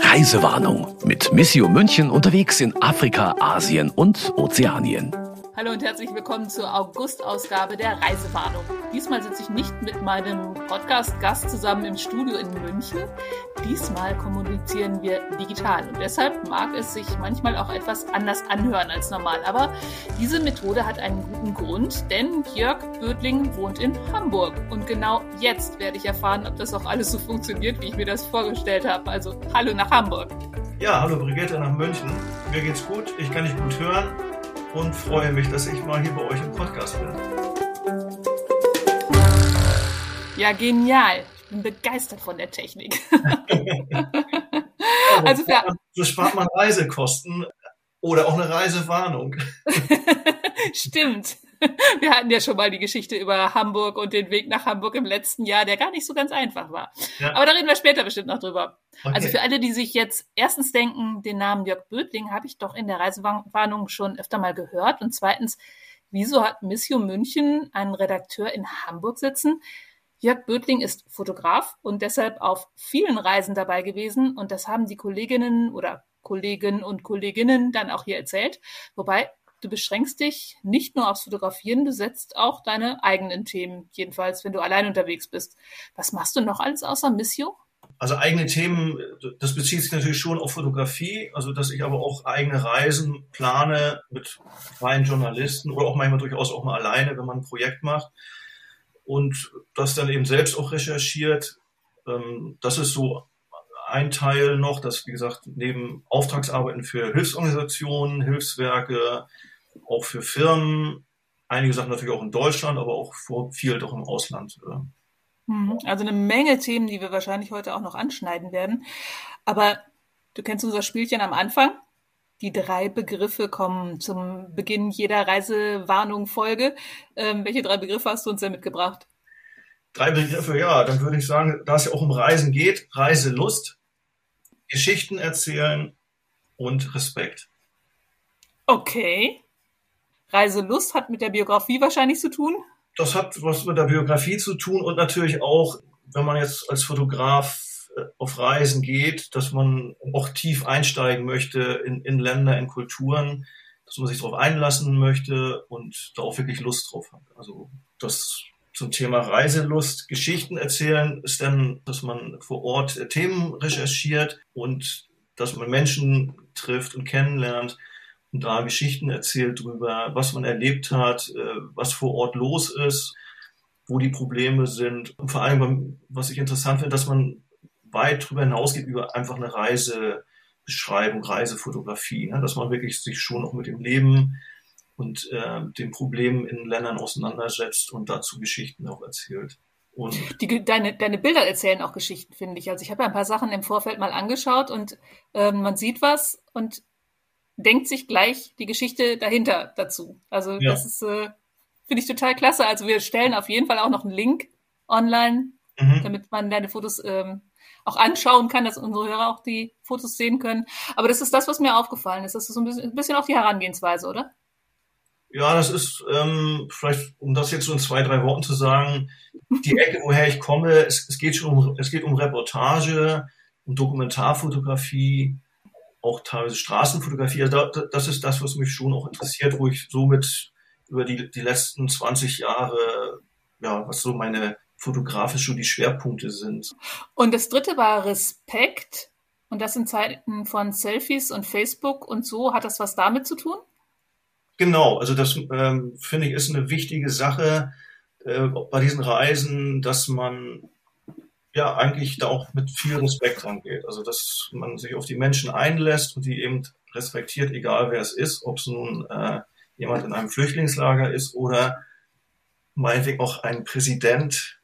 Reisewarnung mit Missio München unterwegs in Afrika, Asien und Ozeanien. Hallo und herzlich willkommen zur August-Ausgabe der Reisewarnung. Diesmal sitze ich nicht mit meinem Podcast-Gast zusammen im Studio in München. Diesmal kommunizieren wir digital und deshalb mag es sich manchmal auch etwas anders anhören als normal. Aber diese Methode hat einen guten Grund, denn Jörg Bödling wohnt in Hamburg und genau jetzt werde ich erfahren, ob das auch alles so funktioniert, wie ich mir das vorgestellt habe. Also hallo nach Hamburg. Ja, hallo Brigitte nach München. Mir geht's gut, ich kann dich gut hören und freue mich, dass ich mal hier bei euch im Podcast bin. Ja, genial. Ich bin begeistert von der Technik. also für so spart man Reisekosten oder auch eine Reisewarnung. Stimmt. Wir hatten ja schon mal die Geschichte über Hamburg und den Weg nach Hamburg im letzten Jahr, der gar nicht so ganz einfach war. Ja. Aber da reden wir später bestimmt noch drüber. Okay. Also für alle, die sich jetzt erstens denken, den Namen Jörg Bödling habe ich doch in der Reisewarnung schon öfter mal gehört. Und zweitens, wieso hat Missio München einen Redakteur in Hamburg sitzen? Jörg Bödling ist Fotograf und deshalb auf vielen Reisen dabei gewesen. Und das haben die Kolleginnen oder Kollegen und Kolleginnen dann auch hier erzählt. Wobei Du beschränkst dich nicht nur aufs Fotografieren, du setzt auch deine eigenen Themen, jedenfalls wenn du allein unterwegs bist. Was machst du noch alles außer Missio? Also eigene Themen, das bezieht sich natürlich schon auf Fotografie, also dass ich aber auch eigene Reisen plane mit freien Journalisten oder auch manchmal durchaus auch mal alleine, wenn man ein Projekt macht und das dann eben selbst auch recherchiert. Ähm, das ist so ein Teil noch, dass, wie gesagt, neben Auftragsarbeiten für Hilfsorganisationen, Hilfswerke, auch für Firmen, einige Sachen natürlich auch in Deutschland, aber auch viel doch im Ausland. Mhm. Also eine Menge Themen, die wir wahrscheinlich heute auch noch anschneiden werden. Aber du kennst unser Spielchen am Anfang. Die drei Begriffe kommen zum Beginn jeder Reisewarnung-Folge. Ähm, welche drei Begriffe hast du uns denn mitgebracht? Drei Begriffe, ja, dann würde ich sagen, da es ja auch um Reisen geht, Reiselust, Geschichten erzählen und Respekt. Okay. Reiselust hat mit der Biografie wahrscheinlich zu tun? Das hat was mit der Biografie zu tun und natürlich auch, wenn man jetzt als Fotograf äh, auf Reisen geht, dass man auch tief einsteigen möchte in, in Länder, in Kulturen, dass man sich darauf einlassen möchte und da auch wirklich Lust drauf hat. Also das zum Thema Reiselust, Geschichten erzählen, ist dann, dass man vor Ort Themen recherchiert und dass man Menschen trifft und kennenlernt und da Geschichten erzählt darüber, was man erlebt hat, äh, was vor Ort los ist, wo die Probleme sind. Und vor allem, was ich interessant finde, dass man weit darüber hinausgeht über einfach eine Reisebeschreibung, Reisefotografie, ne? dass man wirklich sich schon auch mit dem Leben und äh, den Problemen in Ländern auseinandersetzt und dazu Geschichten auch erzählt. Und Die, deine, deine Bilder erzählen auch Geschichten, finde ich. Also ich habe ja ein paar Sachen im Vorfeld mal angeschaut und äh, man sieht was und denkt sich gleich die Geschichte dahinter dazu. Also ja. das ist, äh, finde ich total klasse. Also wir stellen auf jeden Fall auch noch einen Link online, mhm. damit man deine Fotos ähm, auch anschauen kann, dass unsere Hörer auch die Fotos sehen können. Aber das ist das, was mir aufgefallen ist. Das ist so ein bisschen, ein bisschen auch die Herangehensweise, oder? Ja, das ist ähm, vielleicht, um das jetzt so in zwei, drei Worten zu sagen, die Ecke, woher ich komme, es, es geht schon um, es geht um Reportage, um Dokumentarfotografie, auch teilweise Straßenfotografie. Also da, das ist das, was mich schon auch interessiert, wo ich somit über die, die letzten 20 Jahre, ja, was so meine fotografisch schon die Schwerpunkte sind. Und das dritte war Respekt. Und das in Zeiten von Selfies und Facebook und so. Hat das was damit zu tun? Genau, also das ähm, finde ich ist eine wichtige Sache äh, bei diesen Reisen, dass man ja eigentlich da auch mit viel Respekt rangeht. Also dass man sich auf die Menschen einlässt und die eben respektiert, egal wer es ist, ob es nun äh, jemand in einem Flüchtlingslager ist oder meinetwegen auch ein Präsident,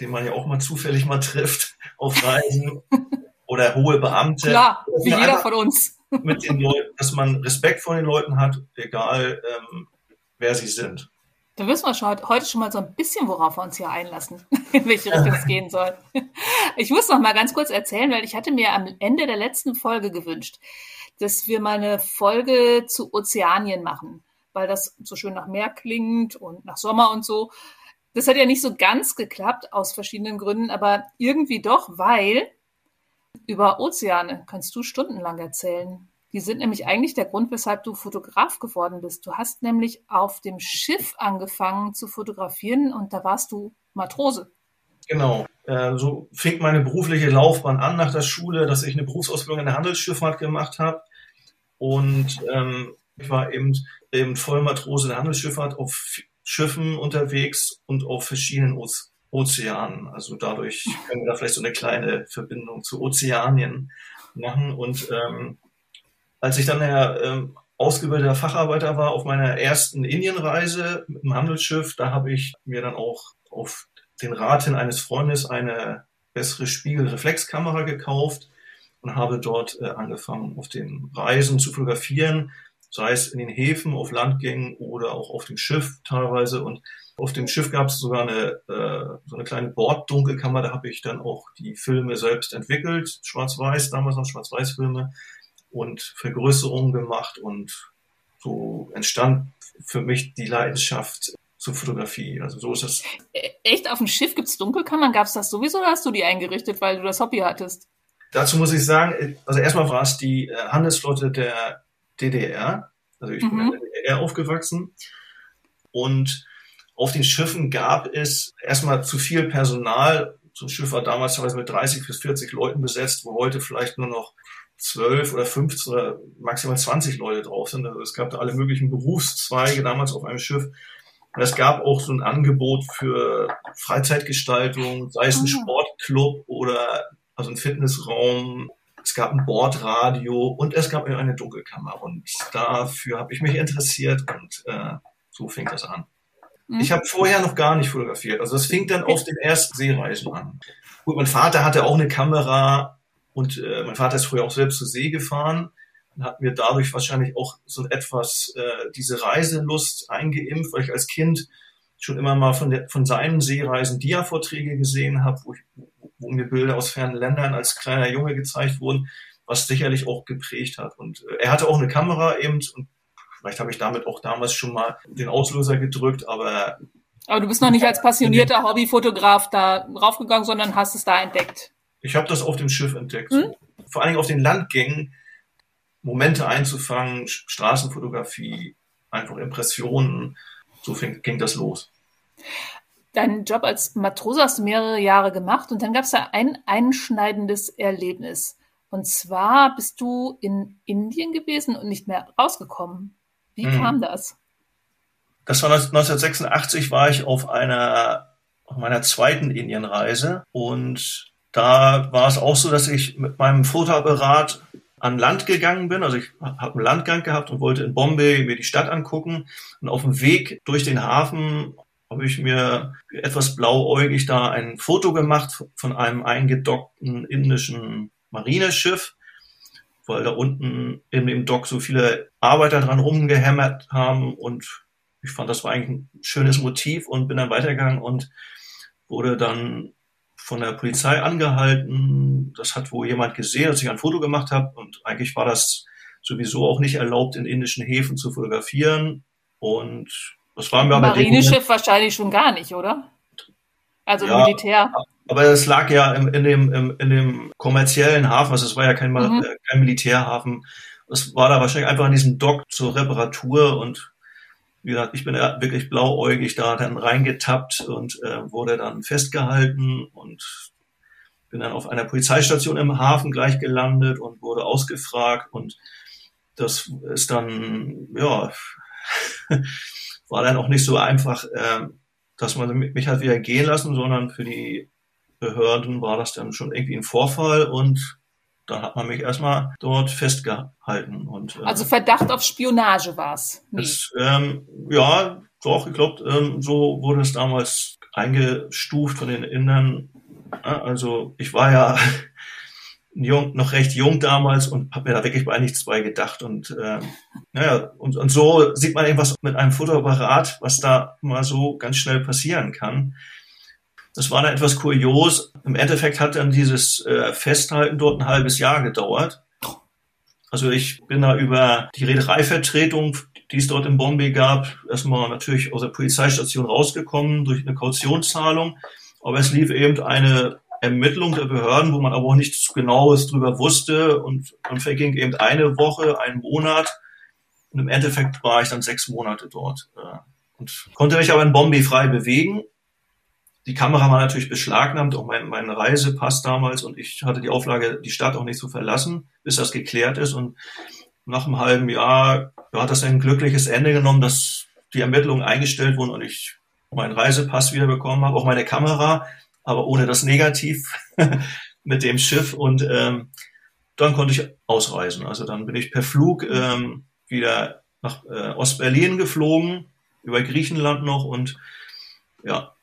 den man ja auch mal zufällig mal trifft auf Reisen oder hohe Beamte. Klar, wie jeder von uns mit den Leuten, dass man Respekt vor den Leuten hat, egal ähm, wer sie sind. Da wissen wir schon, heute schon mal so ein bisschen, worauf wir uns hier einlassen, in welche Richtung es gehen soll. Ich muss noch mal ganz kurz erzählen, weil ich hatte mir am Ende der letzten Folge gewünscht, dass wir mal eine Folge zu Ozeanien machen, weil das so schön nach Meer klingt und nach Sommer und so. Das hat ja nicht so ganz geklappt aus verschiedenen Gründen, aber irgendwie doch, weil über Ozeane kannst du stundenlang erzählen. Die sind nämlich eigentlich der Grund, weshalb du Fotograf geworden bist. Du hast nämlich auf dem Schiff angefangen zu fotografieren und da warst du Matrose. Genau. Äh, so fing meine berufliche Laufbahn an nach der Schule, dass ich eine Berufsausbildung in der Handelsschifffahrt gemacht habe. Und ähm, ich war eben, eben Vollmatrose der Handelsschifffahrt auf Schiffen unterwegs und auf verschiedenen Oze Ozeanen. Also dadurch können wir da vielleicht so eine kleine Verbindung zu Ozeanien machen. Und ähm, als ich dann der ähm, ausgebildeter Facharbeiter war auf meiner ersten Indienreise mit dem Handelsschiff, da habe ich mir dann auch auf den Rat hin eines Freundes eine bessere Spiegelreflexkamera gekauft und habe dort äh, angefangen, auf den Reisen zu fotografieren sei es in den Häfen, auf Landgängen oder auch auf dem Schiff teilweise. Und auf dem Schiff gab es sogar eine, äh, so eine kleine Borddunkelkammer, da habe ich dann auch die Filme selbst entwickelt, schwarz-weiß, damals noch schwarz-weiß-Filme und Vergrößerungen gemacht und so entstand für mich die Leidenschaft zur Fotografie. Also so ist. E-, echt, auf dem Schiff gibt es Dunkelkammern? Gab es das sowieso oder hast du die eingerichtet, weil du das Hobby hattest? Dazu muss ich sagen, also erstmal war es die äh, Handelsflotte der DDR. Also ich mhm. bin in der DDR aufgewachsen. Und auf den Schiffen gab es erstmal zu viel Personal. So ein Schiff war damals teilweise mit 30 bis 40 Leuten besetzt, wo heute vielleicht nur noch 12 oder 15 oder maximal 20 Leute drauf sind. Also es gab da alle möglichen Berufszweige damals auf einem Schiff. Und es gab auch so ein Angebot für Freizeitgestaltung, sei es ein ah. Sportclub oder also ein Fitnessraum, es gab ein Bordradio und es gab eine Dunkelkammer. Und dafür habe ich mich interessiert und äh, so fing das an. Mhm. Ich habe vorher noch gar nicht fotografiert. Also es fing dann auf den ersten Seereisen an. Gut, mein Vater hatte auch eine Kamera und äh, mein Vater ist früher auch selbst zur See gefahren und hat mir dadurch wahrscheinlich auch so etwas äh, diese Reiselust eingeimpft, weil ich als Kind schon immer mal von, der, von seinen Seereisen Dia-Vorträge gesehen habe, wo, wo mir Bilder aus fernen Ländern als kleiner Junge gezeigt wurden, was sicherlich auch geprägt hat. Und äh, er hatte auch eine Kamera eben und vielleicht habe ich damit auch damals schon mal den Auslöser gedrückt, aber aber du bist noch nicht als passionierter Hobbyfotograf da raufgegangen, sondern hast es da entdeckt. Ich habe das auf dem Schiff entdeckt. Hm? Vor allen Dingen auf den Landgängen Momente einzufangen, Straßenfotografie, einfach Impressionen. So fing, ging das los deinen Job als Matrose hast du mehrere Jahre gemacht und dann gab es da ein einschneidendes Erlebnis. Und zwar bist du in Indien gewesen und nicht mehr rausgekommen. Wie mhm. kam das? Das war 1986 war ich auf einer auf meiner zweiten Indienreise und da war es auch so, dass ich mit meinem Fotoapparat an Land gegangen bin. Also ich habe einen Landgang gehabt und wollte in Bombay mir die Stadt angucken. Und auf dem Weg durch den Hafen habe ich mir etwas blauäugig da ein Foto gemacht von einem eingedockten indischen Marineschiff, weil da unten in dem Dock so viele Arbeiter dran rumgehämmert haben und ich fand, das war eigentlich ein schönes Motiv und bin dann weitergegangen und wurde dann von der Polizei angehalten. Das hat wohl jemand gesehen, dass ich ein Foto gemacht habe und eigentlich war das sowieso auch nicht erlaubt, in indischen Häfen zu fotografieren und das war mir aber Marineschiff wahrscheinlich schon gar nicht, oder? Also ja, Militär. Aber es lag ja im, in, dem, im, in dem kommerziellen Hafen, also es war ja kein, mhm. Äh, kein Militärhafen. Es war da wahrscheinlich einfach an diesem Dock zur Reparatur und wie gesagt, ich bin ja wirklich blauäugig da dann reingetappt und äh, wurde dann festgehalten und bin dann auf einer Polizeistation im Hafen gleich gelandet und wurde ausgefragt und das ist dann, ja, war dann auch nicht so einfach, äh, dass man mich hat wieder gehen lassen, sondern für die Behörden war das dann schon irgendwie ein Vorfall und dann hat man mich erstmal dort festgehalten. Und, äh, also Verdacht auf Spionage war es? Ähm, ja, doch, ich glaube, ähm, so wurde es damals eingestuft von den Indern. Also ich war ja jung, noch recht jung damals und habe mir da wirklich bei nichts bei gedacht. Und äh, naja, und, und so sieht man eben was mit einem Fotoapparat, was da mal so ganz schnell passieren kann. Das war dann etwas kurios. Im Endeffekt hat dann dieses äh, Festhalten dort ein halbes Jahr gedauert. Also ich bin da über die Reedereivertretung, die es dort in Bombay gab, erstmal natürlich aus der Polizeistation rausgekommen durch eine Kautionszahlung. Aber es lief eben eine Ermittlung der Behörden, wo man aber auch nichts Genaues drüber wusste. Und dann verging eben eine Woche, ein Monat. Und im Endeffekt war ich dann sechs Monate dort. Äh, und konnte mich aber in Bombay frei bewegen. Die Kamera war natürlich beschlagnahmt, auch mein, mein Reisepass damals. Und ich hatte die Auflage, die Stadt auch nicht zu verlassen, bis das geklärt ist. Und nach einem halben Jahr ja, hat das ein glückliches Ende genommen, dass die Ermittlungen eingestellt wurden und ich meinen Reisepass wiederbekommen habe, auch meine Kamera, aber ohne das Negativ mit dem Schiff. Und ähm, dann konnte ich ausreisen. Also dann bin ich per Flug ähm, wieder nach äh, Ostberlin geflogen, über Griechenland noch und ja,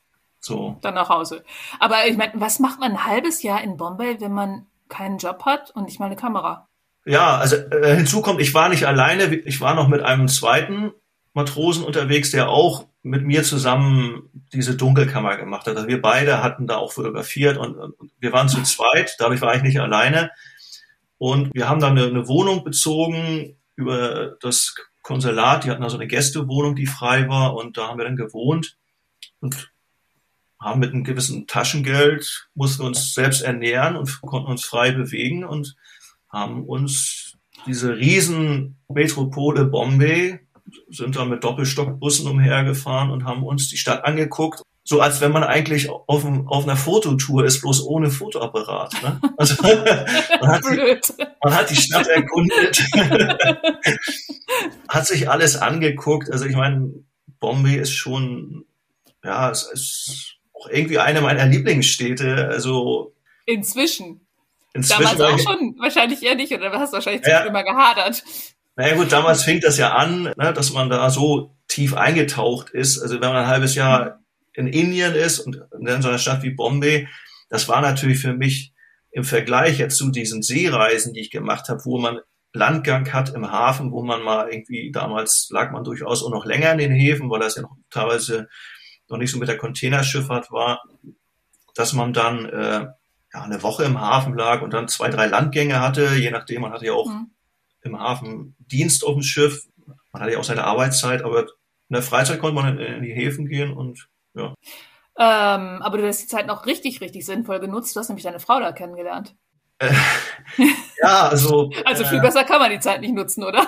so. Dann nach Hause. Aber ich meine, was macht man ein halbes Jahr in Bombay, wenn man keinen Job hat und nicht mal eine Kamera? Ja, also äh, hinzu kommt, ich war nicht alleine, ich war noch mit einem zweiten Matrosen unterwegs, der auch mit mir zusammen diese Dunkelkammer gemacht hat. Also wir beide hatten da auch fotografiert und, und wir waren zu zweit, dadurch war ich nicht alleine. Und wir haben dann eine, eine Wohnung bezogen über das Konsulat, die hatten also eine Gästewohnung, die frei war und da haben wir dann gewohnt und haben mit einem gewissen Taschengeld, mussten uns selbst ernähren und konnten uns frei bewegen und haben uns diese riesen Metropole Bombay, sind da mit Doppelstockbussen umhergefahren und haben uns die Stadt angeguckt, so als wenn man eigentlich auf, auf einer Fototour ist, bloß ohne Fotoapparat. Ne? Also man, hat die, man hat die Stadt erkundet, hat sich alles angeguckt. Also ich meine, Bombay ist schon, ja, es ist auch irgendwie eine meiner Lieblingsstädte. Also inzwischen. Inzwischen damals auch schon, wahrscheinlich eher nicht, oder hast wahrscheinlich ja, immer gehadert. Naja gut, damals fing das ja an, ne, dass man da so tief eingetaucht ist. Also wenn man ein halbes Jahr in Indien ist und in so einer Stadt wie Bombay, das war natürlich für mich im Vergleich jetzt zu diesen Seereisen, die ich gemacht habe, wo man Landgang hat im Hafen, wo man mal irgendwie, damals lag man durchaus auch noch länger in den Häfen, weil das ja noch teilweise noch nicht so mit der Containerschifffahrt war, dass man dann äh, ja, eine Woche im Hafen lag und dann zwei, drei Landgänge hatte, je nachdem, man hatte ja auch mhm. im Hafen Dienst auf dem Schiff, man hatte ja auch seine Arbeitszeit, aber in der Freizeit konnte man in, in die Häfen gehen und ja. Ähm, aber du hast die Zeit noch richtig, richtig sinnvoll genutzt. Du hast nämlich deine Frau da kennengelernt. Äh, ja, also. also viel äh, besser kann man die Zeit nicht nutzen, oder?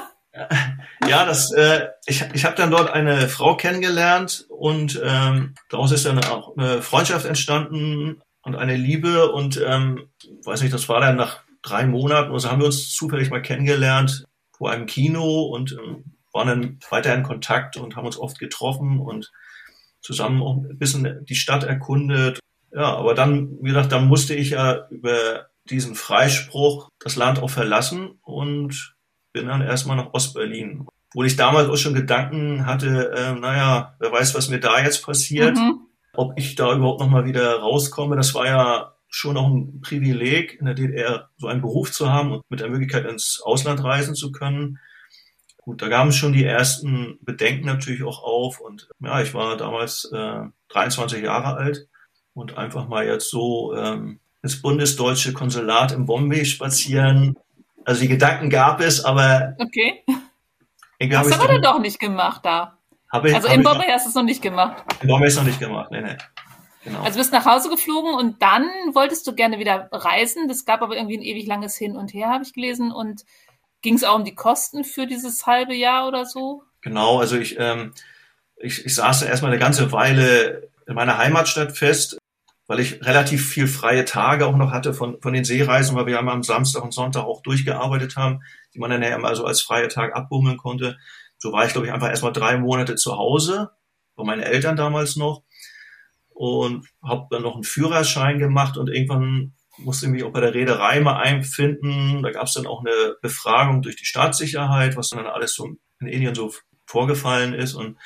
Ja, das, äh, ich, ich habe dann dort eine Frau kennengelernt und ähm, daraus ist dann auch eine Freundschaft entstanden und eine Liebe und ähm, weiß nicht, das war dann nach drei Monaten, also haben wir uns zufällig mal kennengelernt vor einem Kino und ähm, waren dann weiter in Kontakt und haben uns oft getroffen und zusammen auch ein bisschen die Stadt erkundet. Ja, aber dann, wie gesagt, dann musste ich ja über diesen Freispruch das Land auch verlassen und bin dann erstmal nach Ostberlin. Wo ich damals auch schon Gedanken hatte, äh, naja, wer weiß, was mir da jetzt passiert. Mhm ob ich da überhaupt noch mal wieder rauskomme. Das war ja schon auch ein Privileg, in der DDR so einen Beruf zu haben und mit der Möglichkeit ins Ausland reisen zu können. Gut, da gaben schon die ersten Bedenken natürlich auch auf und ja, ich war damals äh, 23 Jahre alt und einfach mal jetzt so ähm, ins bundesdeutsche Konsulat in Bombay spazieren. Also die Gedanken gab es, aber okay. Hast du aber dann doch nicht gemacht da. Ich, also in Bombay hast du es noch nicht gemacht. In Bombay ist noch nicht gemacht, nee, nee. Genau. Also bist nach Hause geflogen und dann wolltest du gerne wieder reisen. Das gab aber irgendwie ein ewig langes Hin und Her, habe ich gelesen. Und ging es auch um die Kosten für dieses halbe Jahr oder so? Genau, also ich, ähm, ich, ich saß da erstmal eine ganze Weile in meiner Heimatstadt fest, weil ich relativ viel freie Tage auch noch hatte von, von den Seereisen, weil wir ja am Samstag und Sonntag auch durchgearbeitet haben, die man dann ja immer so als freie Tag abbummeln konnte. So war ich, glaube ich, einfach erstmal drei Monate zu Hause, bei meinen Eltern damals noch und habe dann noch einen Führerschein gemacht und irgendwann musste ich mich auch bei der Reederei mal einfinden. Da gab es dann auch eine Befragung durch die Staatssicherheit, was dann alles so in Indien so vorgefallen ist und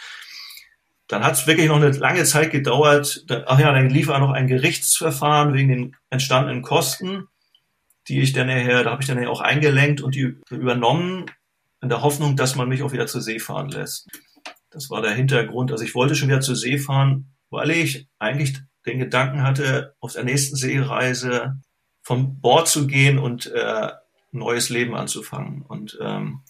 dann hat es wirklich noch eine lange Zeit gedauert. Ach ja, dann lief auch noch ein Gerichtsverfahren wegen den entstandenen Kosten, die ich dann nachher, da habe ich dann auch eingelenkt und die übernommen in der Hoffnung, dass man mich auch wieder zur See fahren lässt. Das war der Hintergrund. Also ich wollte schon wieder zur See fahren, weil ich eigentlich den Gedanken hatte, auf der nächsten Seereise vom Bord zu gehen und äh, neues Leben anzufangen. Und ähm,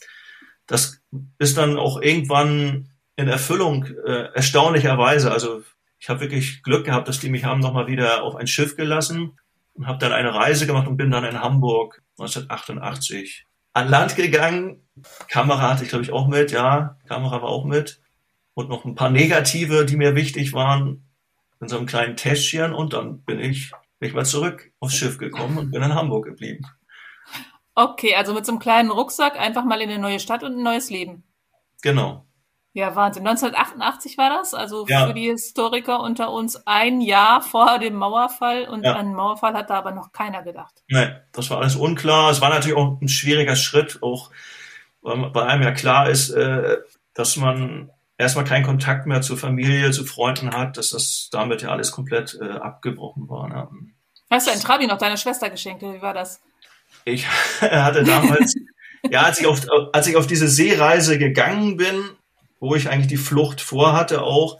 das ist dann auch irgendwann in Erfüllung, äh, erstaunlicherweise. Also ich habe wirklich Glück gehabt, dass die mich haben nochmal wieder auf ein Schiff gelassen und habe dann eine Reise gemacht und bin dann in Hamburg 1988 an Land gegangen. Kamera hatte ich, glaube ich, auch mit, ja, Kamera war auch mit. Und noch ein paar negative, die mir wichtig waren, in so einem kleinen Täschchen. Und dann bin ich, bin ich mal zurück aufs Schiff gekommen und bin in Hamburg geblieben. Okay, also mit so einem kleinen Rucksack einfach mal in eine neue Stadt und ein neues Leben. Genau. Ja, Wahnsinn. 1988 war das, also ja. für die Historiker unter uns ein Jahr vor dem Mauerfall und ja. an den Mauerfall hat da aber noch keiner gedacht. Nein, das war alles unklar. Es war natürlich auch ein schwieriger Schritt, auch weil bei einem ja klar ist, äh, dass man erstmal keinen Kontakt mehr zur Familie, zu Freunden hat, dass das damit ja alles komplett äh, abgebrochen war. Ne? Hast du ein Trabi noch deiner Schwester geschenkt? Wie war das? Ich hatte damals, ja, als ich, auf, als ich auf diese Seereise gegangen bin, wo ich eigentlich die Flucht vorhatte auch,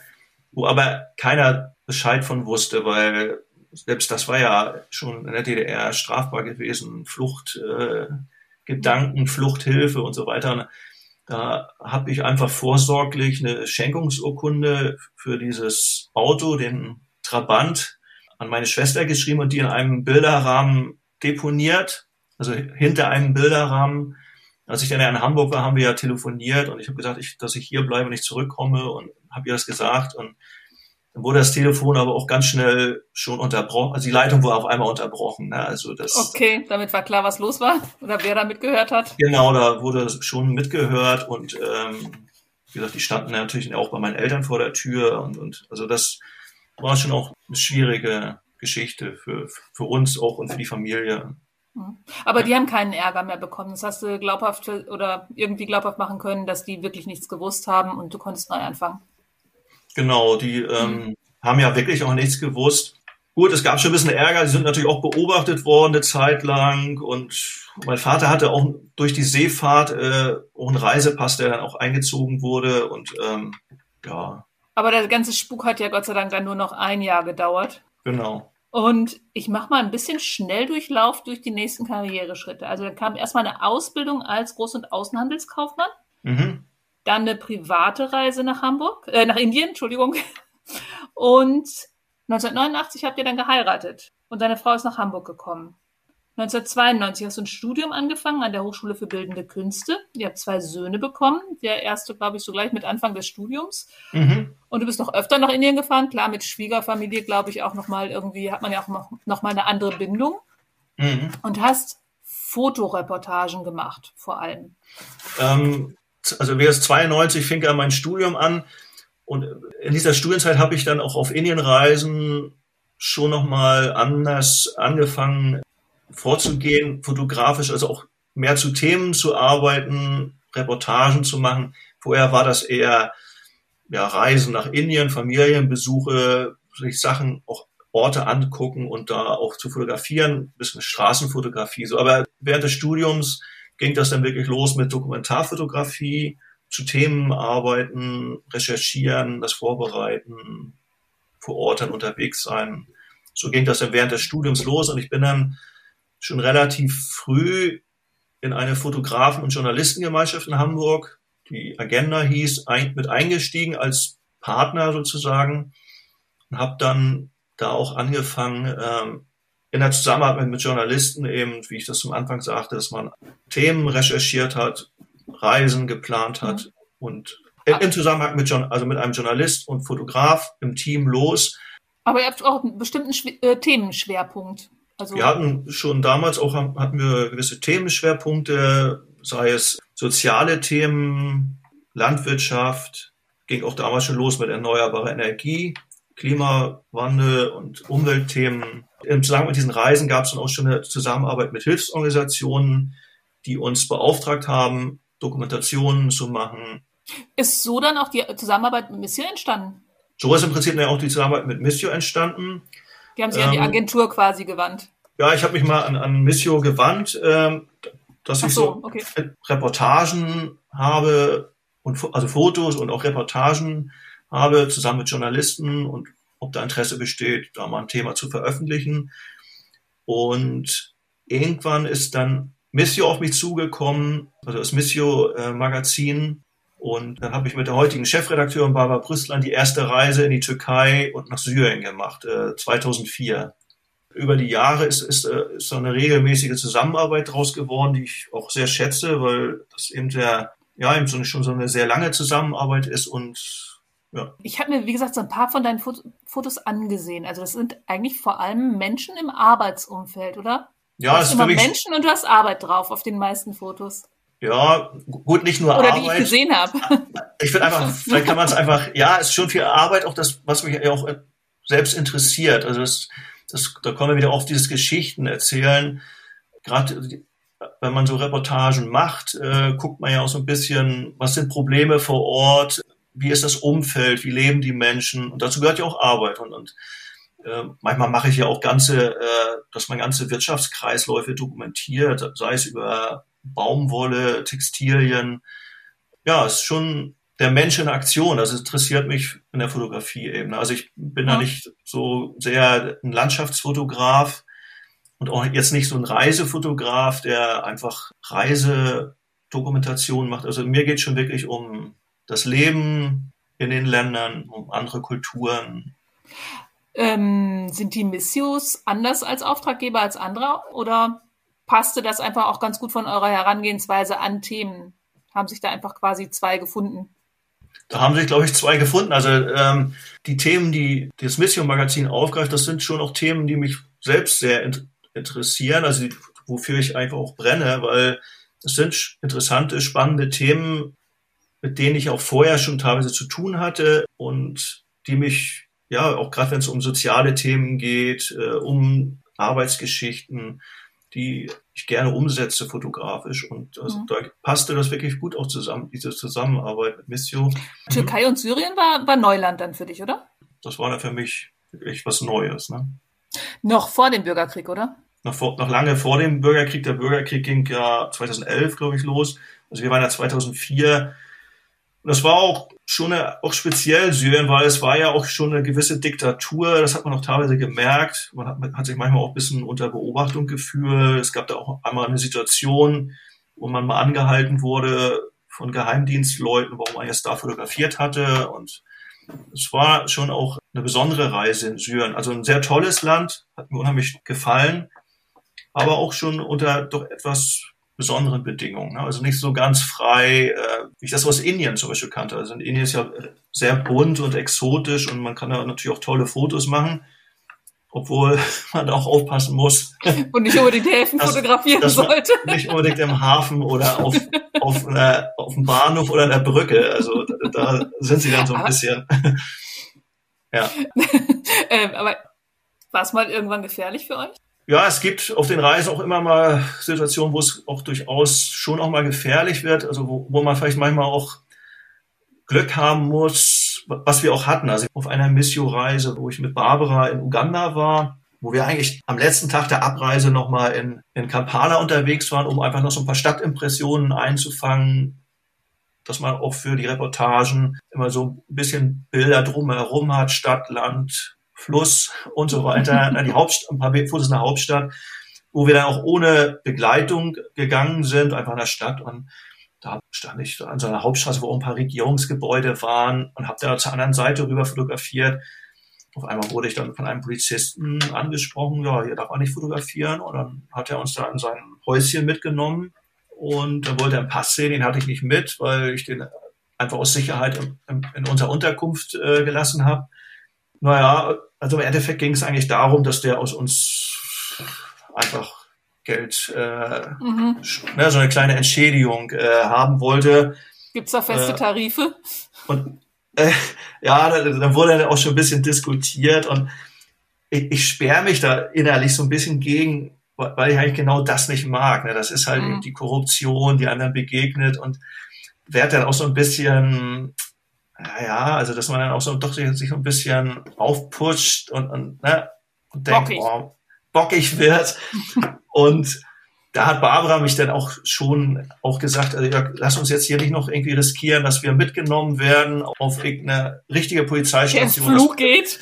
wo aber keiner Bescheid von wusste, weil selbst das war ja schon in der DDR strafbar gewesen, Fluchtgedanken, äh, Fluchthilfe und so weiter. Da habe ich einfach vorsorglich eine Schenkungsurkunde für dieses Auto, den Trabant, an meine Schwester geschrieben und die in einem Bilderrahmen deponiert, also hinter einem Bilderrahmen als ich dann in Hamburg war, haben wir ja telefoniert und ich habe gesagt, ich, dass ich hier bleibe und nicht zurückkomme und habe ihr das gesagt und dann wurde das Telefon aber auch ganz schnell schon unterbrochen. Also die Leitung wurde auf einmal unterbrochen. Ne? Also das, okay, damit war klar, was los war oder wer da mitgehört hat. Genau, da wurde schon mitgehört und ähm, wie gesagt, die standen natürlich auch bei meinen Eltern vor der Tür und, und also das war schon auch eine schwierige Geschichte für, für uns auch und für die Familie. Aber die haben keinen Ärger mehr bekommen. Das hast du glaubhaft oder irgendwie glaubhaft machen können, dass die wirklich nichts gewusst haben und du konntest neu anfangen. Genau, die ähm, mhm. haben ja wirklich auch nichts gewusst. Gut, es gab schon ein bisschen Ärger. Sie sind natürlich auch beobachtet worden eine Zeit lang und mein Vater hatte auch durch die Seefahrt äh, auch einen Reisepass, der dann auch eingezogen wurde und ähm, ja. Aber der ganze Spuk hat ja Gott sei Dank dann nur noch ein Jahr gedauert. Genau. Und ich mache mal ein bisschen Schnelldurchlauf durch die nächsten Karriereschritte. Also dann kam erstmal eine Ausbildung als Groß- und Außenhandelskaufmann. Mhm. Dann eine private Reise nach Hamburg, äh, nach Indien, Entschuldigung. Und 1989 habt ihr dann geheiratet und deine Frau ist nach Hamburg gekommen. 1992 hast du ein Studium angefangen an der Hochschule für Bildende Künste. Ihr habt zwei Söhne bekommen. Der erste, glaube ich, so gleich mit Anfang des Studiums. Mhm. Und du bist noch öfter nach Indien gefahren. Klar, mit Schwiegerfamilie, glaube ich, auch nochmal irgendwie, hat man ja auch noch, noch mal eine andere Bindung. Mhm. Und hast Fotoreportagen gemacht, vor allem. Ähm, also, wie es 92 fing ja mein Studium an. Und in dieser Studienzeit habe ich dann auch auf Indienreisen schon nochmal anders angefangen, vorzugehen, fotografisch, also auch mehr zu Themen zu arbeiten, Reportagen zu machen. Vorher war das eher ja, Reisen nach Indien, Familienbesuche, sich Sachen, auch Orte angucken und da auch zu fotografieren, bisschen Straßenfotografie. So. Aber während des Studiums ging das dann wirklich los mit Dokumentarfotografie, zu Themen arbeiten, recherchieren, das vorbereiten, vor Ort dann unterwegs sein. So ging das dann während des Studiums los und ich bin dann schon relativ früh in eine Fotografen- und Journalistengemeinschaft in Hamburg, die Agenda hieß, ein, mit eingestiegen als Partner sozusagen und habe dann da auch angefangen, ähm, in der Zusammenarbeit mit Journalisten eben, wie ich das zum Anfang sagte, dass man Themen recherchiert hat, Reisen geplant hat mhm. und im Zusammenhang mit, also mit einem Journalist und Fotograf im Team los. Aber ihr habt auch einen bestimmten äh, Themenschwerpunkt. Also wir hatten schon damals auch hatten wir gewisse Themenschwerpunkte, sei es soziale Themen, Landwirtschaft, ging auch damals schon los mit erneuerbarer Energie, Klimawandel und Umweltthemen. Im Zusammenhang mit diesen Reisen gab es dann auch schon eine Zusammenarbeit mit Hilfsorganisationen, die uns beauftragt haben, Dokumentationen zu machen. Ist so dann auch die Zusammenarbeit mit Missio entstanden? So ist im Prinzip auch die Zusammenarbeit mit Missio entstanden. Die haben sich ähm, an die ähm, Agentur quasi gewandt. Ja, ich habe mich mal an, an Missio gewandt, ähm, dass Ach ich so, okay. Reportagen habe und also Fotos und auch Reportagen habe zusammen mit Journalisten und ob da Interesse besteht, da mal ein Thema zu veröffentlichen. Und irgendwann ist dann Missio auf mich zugekommen, also das Missio-Magazin. Und dann habe ich mit der heutigen Chefredakteurin Barbara Brüstlein die erste Reise in die Türkei und nach Syrien gemacht, äh, 2004. Über die Jahre ist, ist, äh, ist so eine regelmäßige Zusammenarbeit daraus geworden, die ich auch sehr schätze, weil das eben der, ja, eben so eine, schon so eine sehr lange Zusammenarbeit ist und ja. Ich habe mir, wie gesagt, so ein paar von deinen Fotos angesehen. Also das sind eigentlich vor allem Menschen im Arbeitsumfeld, oder? Ja, es ist immer Menschen und du hast Arbeit drauf auf den meisten Fotos. Ja, gut, nicht nur Oder Arbeit. Oder die ich gesehen habe. Ich finde einfach, vielleicht kann man es einfach, ja, es ist schon viel Arbeit, auch das, was mich auch selbst interessiert. Also das, das, da kommen wir wieder auf dieses Geschichten erzählen. Gerade wenn man so Reportagen macht, äh, guckt man ja auch so ein bisschen, was sind Probleme vor Ort, wie ist das Umfeld, wie leben die Menschen und dazu gehört ja auch Arbeit und, und äh, manchmal mache ich ja auch ganze, äh, dass man ganze Wirtschaftskreisläufe dokumentiert, sei es über Baumwolle, Textilien. Ja, es ist schon der Mensch in Aktion. Das interessiert mich in der Fotografie-Ebene. Also ich bin ja. da nicht so sehr ein Landschaftsfotograf und auch jetzt nicht so ein Reisefotograf, der einfach Reisedokumentation macht. Also mir geht schon wirklich um das Leben in den Ländern, um andere Kulturen. Ähm, sind die Missios anders als Auftraggeber als andere oder passte das einfach auch ganz gut von eurer Herangehensweise an Themen? Haben sich da einfach quasi zwei gefunden? Da haben sich, glaube ich, zwei gefunden. Also ähm, die Themen, die das Mission-Magazin aufgreift, das sind schon auch Themen, die mich selbst sehr in interessieren, also wofür ich einfach auch brenne, weil es sind interessante, spannende Themen, mit denen ich auch vorher schon teilweise zu tun hatte und die mich, ja, auch gerade wenn es um soziale Themen geht, äh, um Arbeitsgeschichten, die ich gerne umsetze fotografisch. Und also mhm. da passte das wirklich gut auch zusammen, diese Zusammenarbeit mit Missio. Türkei und Syrien war, war Neuland dann für dich, oder? Das war dann für mich wirklich was Neues. Ne? Noch vor dem Bürgerkrieg, oder? Noch, vor, noch lange vor dem Bürgerkrieg. Der Bürgerkrieg ging ja 2011, glaube ich, los. Also wir waren ja 2004 und das war auch schon auch speziell Syrien, weil es war ja auch schon eine gewisse Diktatur. Das hat man auch teilweise gemerkt. Man hat, man hat sich manchmal auch ein bisschen unter Beobachtung gefühlt. Es gab da auch einmal eine Situation, wo man mal angehalten wurde von Geheimdienstleuten, warum man jetzt da fotografiert hatte. Und es war schon auch eine besondere Reise in Syrien. Also ein sehr tolles Land, hat mir unheimlich gefallen, aber auch schon unter doch etwas besonderen Bedingungen. Ne? Also nicht so ganz frei, äh, wie ich das aus Indien zum Beispiel kannte. Also in Indien ist ja sehr bunt und exotisch und man kann da natürlich auch tolle Fotos machen, obwohl man da auch aufpassen muss. Und nicht unbedingt die Häfen dass, fotografieren dass sollte. Nicht unbedingt im Hafen oder auf, auf, einer, auf dem Bahnhof oder einer Brücke. Also da, da sind sie dann so ein bisschen. ja. ähm, aber war es mal irgendwann gefährlich für euch? Ja, es gibt auf den Reisen auch immer mal Situationen, wo es auch durchaus schon auch mal gefährlich wird, also wo, wo man vielleicht manchmal auch Glück haben muss, was wir auch hatten. Also auf einer Missio-Reise, wo ich mit Barbara in Uganda war, wo wir eigentlich am letzten Tag der Abreise nochmal in, in Kampala unterwegs waren, um einfach noch so ein paar Stadtimpressionen einzufangen, dass man auch für die Reportagen immer so ein bisschen Bilder drumherum hat, Stadt, Land, Fluss und so weiter, die Hauptstadt, ein paar Fotos in der Hauptstadt, wo wir dann auch ohne Begleitung gegangen sind, einfach in der Stadt und da stand ich an so einer Hauptstraße, wo auch ein paar Regierungsgebäude waren und habe da zur anderen Seite rüber fotografiert. Auf einmal wurde ich dann von einem Polizisten angesprochen, ja, hier darf man nicht fotografieren. Und dann hat er uns da in sein Häuschen mitgenommen und dann wollte er einen Pass sehen, den hatte ich nicht mit, weil ich den einfach aus Sicherheit in, in unserer Unterkunft äh, gelassen habe. Naja, also im Endeffekt ging es eigentlich darum, dass der aus uns einfach Geld, äh, mhm. ne, so eine kleine Entschädigung äh, haben wollte. Gibt's da feste äh, Tarife? Und äh, ja, dann da wurde dann auch schon ein bisschen diskutiert und ich, ich sperre mich da innerlich so ein bisschen gegen, weil ich eigentlich genau das nicht mag. Ne? Das ist halt mhm. die Korruption, die einem dann begegnet und werde dann auch so ein bisschen ja, also dass man dann auch so doch sich, sich ein bisschen aufputscht und, und, ne, und denkt, bockig, oh, bockig wird. und da hat Barbara mich dann auch schon auch gesagt, also, ja, lass uns jetzt hier nicht noch irgendwie riskieren, dass wir mitgenommen werden auf irgendeine richtige Polizeistation. Der Flug geht.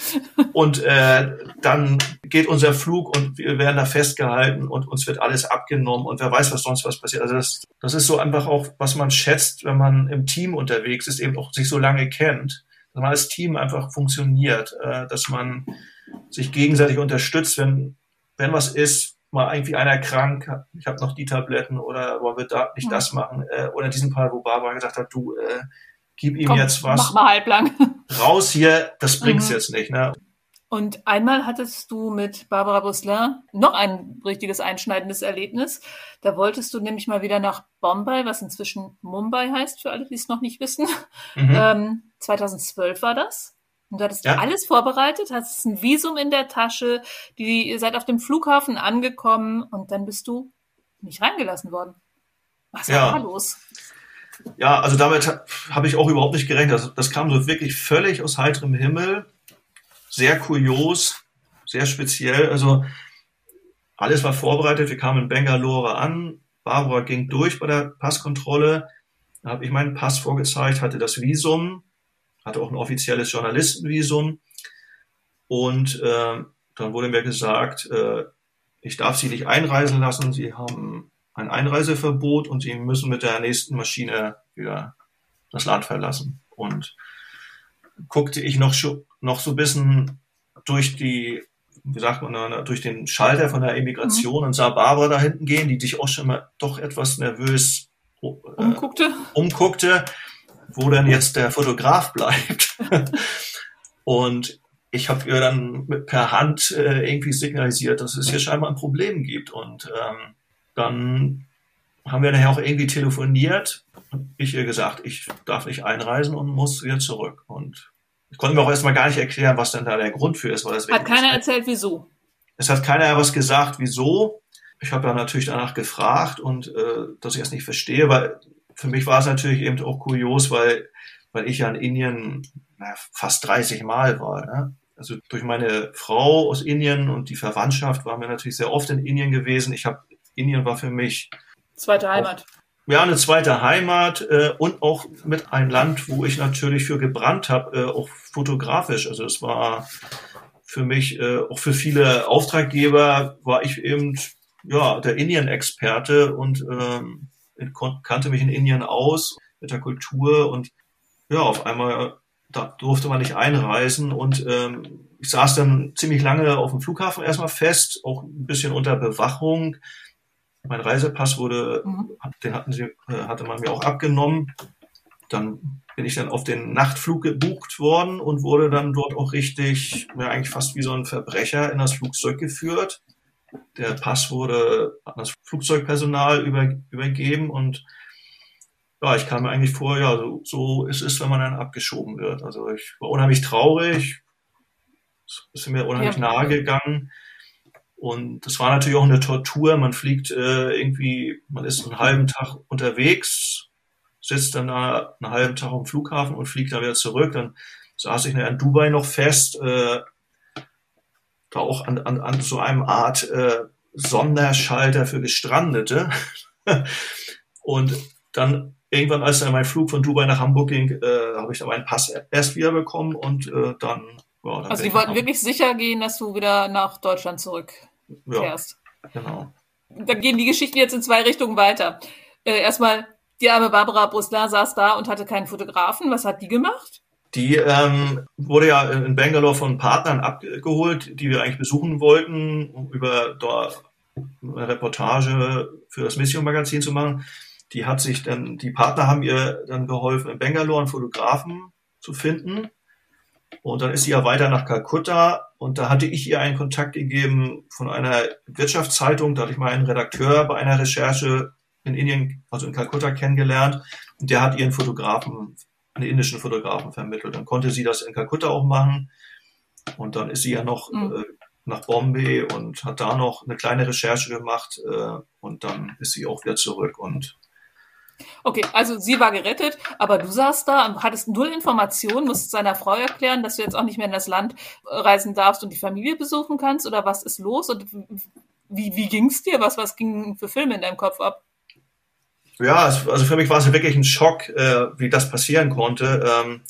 Und äh, dann geht unser Flug und wir werden da festgehalten und uns wird alles abgenommen und wer weiß, was sonst was passiert. Also das, das ist so einfach auch, was man schätzt, wenn man im Team unterwegs ist, eben auch sich so lange kennt, dass man als Team einfach funktioniert, äh, dass man sich gegenseitig unterstützt, wenn, wenn was ist, mal irgendwie einer krank, ich habe noch die Tabletten oder wollen wir da nicht ja. das machen? Äh, oder in diesem Fall, wo Barbara gesagt hat, du äh, gib ihm Komm, jetzt was mach mal halblang. raus hier, das bringt's mhm. jetzt nicht. Ne? Und einmal hattest du mit Barbara Busselin noch ein richtiges einschneidendes Erlebnis. Da wolltest du nämlich mal wieder nach Bombay, was inzwischen Mumbai heißt, für alle, die es noch nicht wissen. Mhm. Ähm, 2012 war das. Und du hattest ja. alles vorbereitet, hast ein Visum in der Tasche, die, ihr seid auf dem Flughafen angekommen und dann bist du nicht reingelassen worden. Was war ja. da los? Ja, also damit habe ich auch überhaupt nicht gerechnet. Das, das kam so wirklich völlig aus heiterem Himmel. Sehr kurios, sehr speziell. Also alles war vorbereitet. Wir kamen in Bangalore an. Barbara ging durch bei der Passkontrolle. Da habe ich meinen Pass vorgezeigt, hatte das Visum hatte auch ein offizielles Journalistenvisum. Und äh, dann wurde mir gesagt, äh, ich darf Sie nicht einreisen lassen. Sie haben ein Einreiseverbot und Sie müssen mit der nächsten Maschine wieder das Land verlassen. Und guckte ich noch, noch so ein bisschen durch die, wie sagt man, durch den Schalter von der Immigration mhm. und sah Barbara da hinten gehen, die sich auch schon mal doch etwas nervös äh, umguckte. umguckte wo denn jetzt der Fotograf bleibt. und ich habe ihr dann per Hand äh, irgendwie signalisiert, dass es hier scheinbar ein Problem gibt. Und ähm, dann haben wir nachher auch irgendwie telefoniert und ich ihr gesagt, ich darf nicht einreisen und muss wieder zurück. Und ich konnte mir auch erstmal gar nicht erklären, was denn da der Grund für ist. Weil das hat keiner erzählt, wieso? Es hat keiner was gesagt, wieso. Ich habe ja natürlich danach gefragt und äh, dass ich es nicht verstehe, weil für mich war es natürlich eben auch kurios, weil, weil ich ja in Indien na, fast 30 Mal war. Ne? Also durch meine Frau aus Indien und die Verwandtschaft waren wir natürlich sehr oft in Indien gewesen. Ich habe Indien war für mich zweite Heimat. Auch, ja, eine zweite Heimat äh, und auch mit einem Land, wo ich natürlich für gebrannt habe, äh, auch fotografisch. Also es war für mich, äh, auch für viele Auftraggeber, war ich eben ja der Indien-Experte und ähm, kannte mich in Indien aus mit der Kultur und ja, auf einmal da durfte man nicht einreisen und ähm, ich saß dann ziemlich lange auf dem Flughafen erstmal fest, auch ein bisschen unter Bewachung. Mein Reisepass wurde, mhm. den hatten sie, äh, hatte man mir auch abgenommen. Dann bin ich dann auf den Nachtflug gebucht worden und wurde dann dort auch richtig, ja, eigentlich fast wie so ein Verbrecher in das Flugzeug geführt der Pass wurde an das Flugzeugpersonal über, übergeben und ja, ich kam mir eigentlich vor, ja, so, so ist es, wenn man dann abgeschoben wird. Also ich war unheimlich traurig, es ist mir unheimlich ja. nahe gegangen. Und das war natürlich auch eine Tortur. Man fliegt äh, irgendwie, man ist einen halben Tag unterwegs, sitzt dann da einen halben Tag am Flughafen und fliegt dann wieder zurück. Dann saß ich in Dubai noch fest, äh, da auch an, an, an so einem Art äh, Sonderschalter für Gestrandete. und dann irgendwann, als dann mein Flug von Dubai nach Hamburg ging, äh, habe ich dann meinen Pass erst wieder bekommen und äh, dann. Ja, dann also die wollten wirklich sicher gehen, dass du wieder nach Deutschland zurückkehrst. Ja, genau. Dann gehen die Geschichten jetzt in zwei Richtungen weiter. Äh, erstmal, die arme Barbara Brusler saß da und hatte keinen Fotografen. Was hat die gemacht? Die ähm, wurde ja in Bangalore von Partnern abgeholt, die wir eigentlich besuchen wollten, um über dort eine Reportage für das Mission Magazin zu machen. Die hat sich dann, die Partner haben ihr dann geholfen, in Bangalore einen Fotografen zu finden. Und dann ist sie ja weiter nach Kalkutta und da hatte ich ihr einen Kontakt gegeben von einer Wirtschaftszeitung. Da hatte ich mal einen Redakteur bei einer Recherche in Indien, also in Kalkutta kennengelernt. Und der hat ihren Fotografen einen indischen Fotografen vermittelt. Dann konnte sie das in Kalkutta auch machen. Und dann ist sie ja noch mhm. äh, nach Bombay und hat da noch eine kleine Recherche gemacht. Äh, und dann ist sie auch wieder zurück und Okay, also sie war gerettet, aber du saßt da und hattest null Informationen, musst seiner Frau erklären, dass du jetzt auch nicht mehr in das Land äh, reisen darfst und die Familie besuchen kannst oder was ist los und wie, wie ging es dir? Was, was ging für Filme in deinem Kopf ab? Ja, also für mich war es wirklich ein Schock, äh, wie das passieren konnte. Ähm,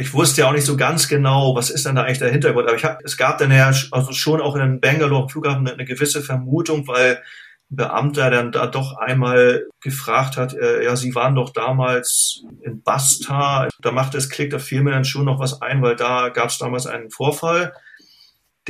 ich wusste ja auch nicht so ganz genau, was ist denn da eigentlich der Hintergrund. Aber ich hab, es gab dann ja also schon auch in Bangalore Flughafen eine, eine gewisse Vermutung, weil ein Beamter dann da doch einmal gefragt hat, äh, ja, Sie waren doch damals in Basta. Da machte es Klick, da fiel mir dann schon noch was ein, weil da gab es damals einen Vorfall,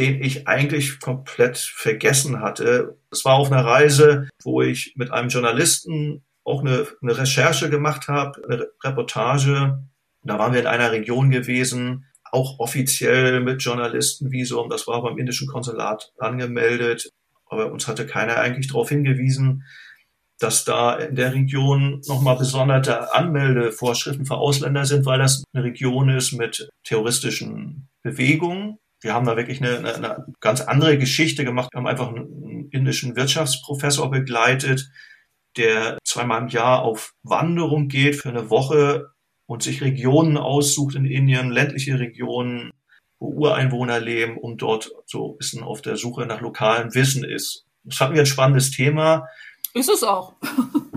den ich eigentlich komplett vergessen hatte. Es war auf einer Reise, wo ich mit einem Journalisten auch eine, eine Recherche gemacht habe, eine Reportage da waren wir in einer Region gewesen, auch offiziell mit Journalistenvisum. Das war beim indischen Konsulat angemeldet. Aber uns hatte keiner eigentlich darauf hingewiesen, dass da in der Region nochmal besondere Anmeldevorschriften für Ausländer sind, weil das eine Region ist mit terroristischen Bewegungen. Wir haben da wirklich eine, eine, eine ganz andere Geschichte gemacht. Wir haben einfach einen indischen Wirtschaftsprofessor begleitet, der zweimal im Jahr auf Wanderung geht für eine Woche und sich Regionen aussucht in Indien, ländliche Regionen, wo Ureinwohner leben und dort so ein bisschen auf der Suche nach lokalem Wissen ist. Das hatten wir ein spannendes Thema. Ist es auch.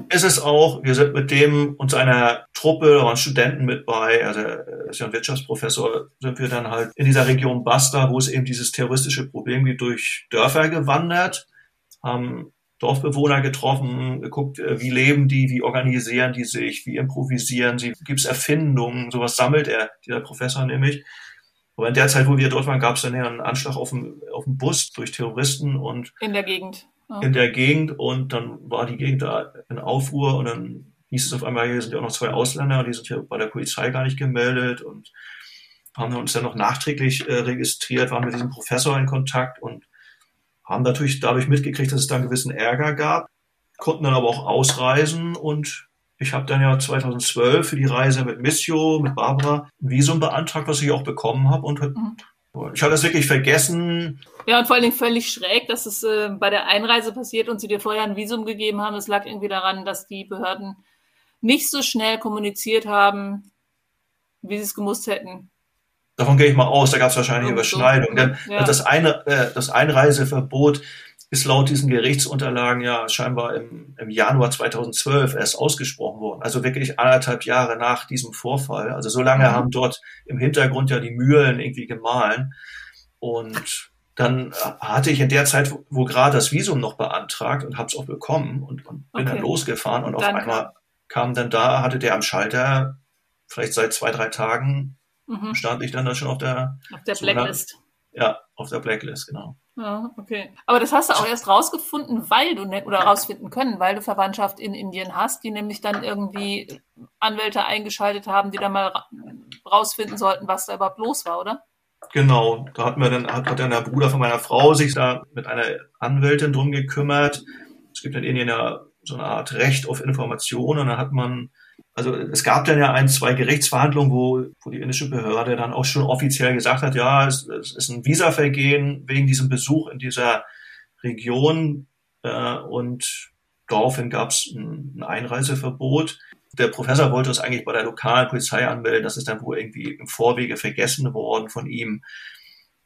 ist es auch. Wir sind mit dem und seiner Truppe, da waren Studenten mit bei, also er ist ja ein Wirtschaftsprofessor, sind wir dann halt in dieser Region Basta, wo es eben dieses terroristische Problem gibt, durch Dörfer gewandert, haben Dorfbewohner getroffen, geguckt, äh, wie leben die, wie organisieren die sich, wie improvisieren sie, gibt es Erfindungen, sowas sammelt er, dieser Professor nämlich. Aber in der Zeit, wo wir dort waren, gab es dann ja einen Anschlag auf dem, auf dem Bus durch Terroristen und in der Gegend. Ja. In der Gegend und dann war die Gegend da in Aufruhr und dann hieß es auf einmal, hier sind ja auch noch zwei Ausländer, die sind ja bei der Polizei gar nicht gemeldet und haben uns dann noch nachträglich äh, registriert, waren mit diesem Professor in Kontakt und haben natürlich dadurch mitgekriegt, dass es da einen gewissen Ärger gab, konnten dann aber auch ausreisen und ich habe dann ja 2012 für die Reise mit Missio, mit Barbara, ein Visum beantragt, was ich auch bekommen habe und mhm. Ich habe das wirklich vergessen. Ja, und vor allen Dingen völlig schräg, dass es äh, bei der Einreise passiert und sie dir vorher ein Visum gegeben haben. Es lag irgendwie daran, dass die Behörden nicht so schnell kommuniziert haben, wie sie es gemusst hätten. Davon gehe ich mal aus, da gab es wahrscheinlich Überschneidungen. Denn ja. das, eine, äh, das Einreiseverbot ist laut diesen Gerichtsunterlagen ja scheinbar im, im Januar 2012 erst ausgesprochen worden. Also wirklich anderthalb Jahre nach diesem Vorfall. Also so lange mhm. haben dort im Hintergrund ja die Mühlen irgendwie gemahlen. Und dann hatte ich in der Zeit, wo gerade das Visum noch beantragt und habe es auch bekommen und, und bin okay. dann losgefahren und auf einmal kam dann da, hatte der am Schalter vielleicht seit zwei, drei Tagen mhm. stand ich dann da schon auf der, auf der Blacklist. Ja, auf der Blacklist, genau. Ja, okay. Aber das hast du auch erst rausgefunden, weil du ne oder rausfinden können, weil du Verwandtschaft in Indien hast, die nämlich dann irgendwie Anwälte eingeschaltet haben, die dann mal rausfinden sollten, was da überhaupt los war, oder? Genau, da hat mir dann hat, hat dann der Bruder von meiner Frau sich da mit einer Anwältin drum gekümmert. Es gibt in Indien ja so eine Art Recht auf Informationen und dann hat man also es gab dann ja ein, zwei Gerichtsverhandlungen, wo, wo die indische Behörde dann auch schon offiziell gesagt hat, ja, es, es ist ein Visavergehen wegen diesem Besuch in dieser Region äh, und daraufhin gab es ein, ein Einreiseverbot. Der Professor wollte es eigentlich bei der lokalen Polizei anmelden, das ist dann wohl irgendwie im Vorwege vergessen worden von ihm.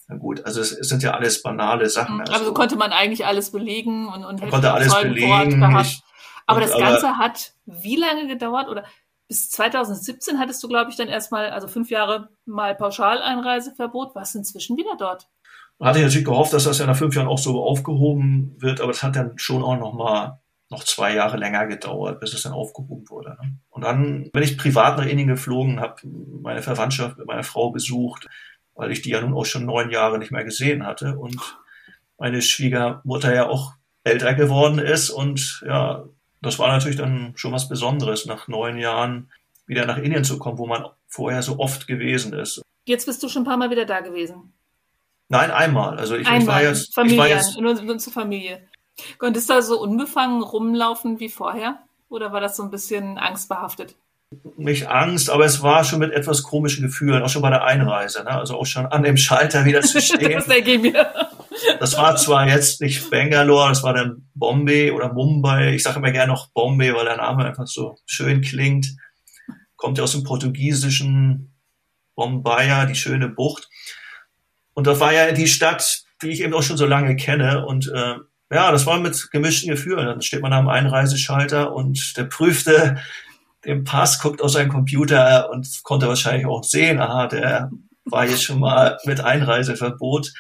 Na gut, also es, es sind ja alles banale Sachen. Also, also konnte man eigentlich alles belegen und, und hätte konnte alles belegen. Ich, aber das Ganze aber, hat wie lange gedauert? Oder bis 2017 hattest du, glaube ich, dann erstmal, also fünf Jahre mal Pauschaleinreiseverbot. Was inzwischen wieder dort? Hatte ich natürlich gehofft, dass das ja nach fünf Jahren auch so aufgehoben wird, aber es hat dann schon auch noch mal noch zwei Jahre länger gedauert, bis es dann aufgehoben wurde. Ne? Und dann bin ich privat nach Indien geflogen, habe meine Verwandtschaft mit meiner Frau besucht, weil ich die ja nun auch schon neun Jahre nicht mehr gesehen hatte und meine Schwiegermutter ja auch älter geworden ist und ja, das war natürlich dann schon was Besonderes, nach neun Jahren wieder nach Indien zu kommen, wo man vorher so oft gewesen ist. Jetzt bist du schon ein paar Mal wieder da gewesen. Nein, einmal. Also ich, einmal. ich war jetzt. Familie, ich war jetzt nur, nur zur Familie. Konntest du da so unbefangen rumlaufen wie vorher? Oder war das so ein bisschen angstbehaftet? Nicht Angst, aber es war schon mit etwas komischen Gefühlen, auch schon bei der Einreise. Ne? Also auch schon an dem Schalter wieder zu stehen. das denke ich mir. Das war zwar jetzt nicht Bangalore, das war dann Bombay oder Mumbai. Ich sage immer gerne noch Bombay, weil der Name einfach so schön klingt. Kommt ja aus dem portugiesischen Bombaya, die schöne Bucht. Und das war ja die Stadt, die ich eben auch schon so lange kenne. Und äh, ja, das war mit gemischten Gefühlen. Dann steht man am Einreiseschalter und der prüfte den Pass, guckt aus seinem Computer und konnte wahrscheinlich auch sehen, aha, der war jetzt schon mal mit Einreiseverbot.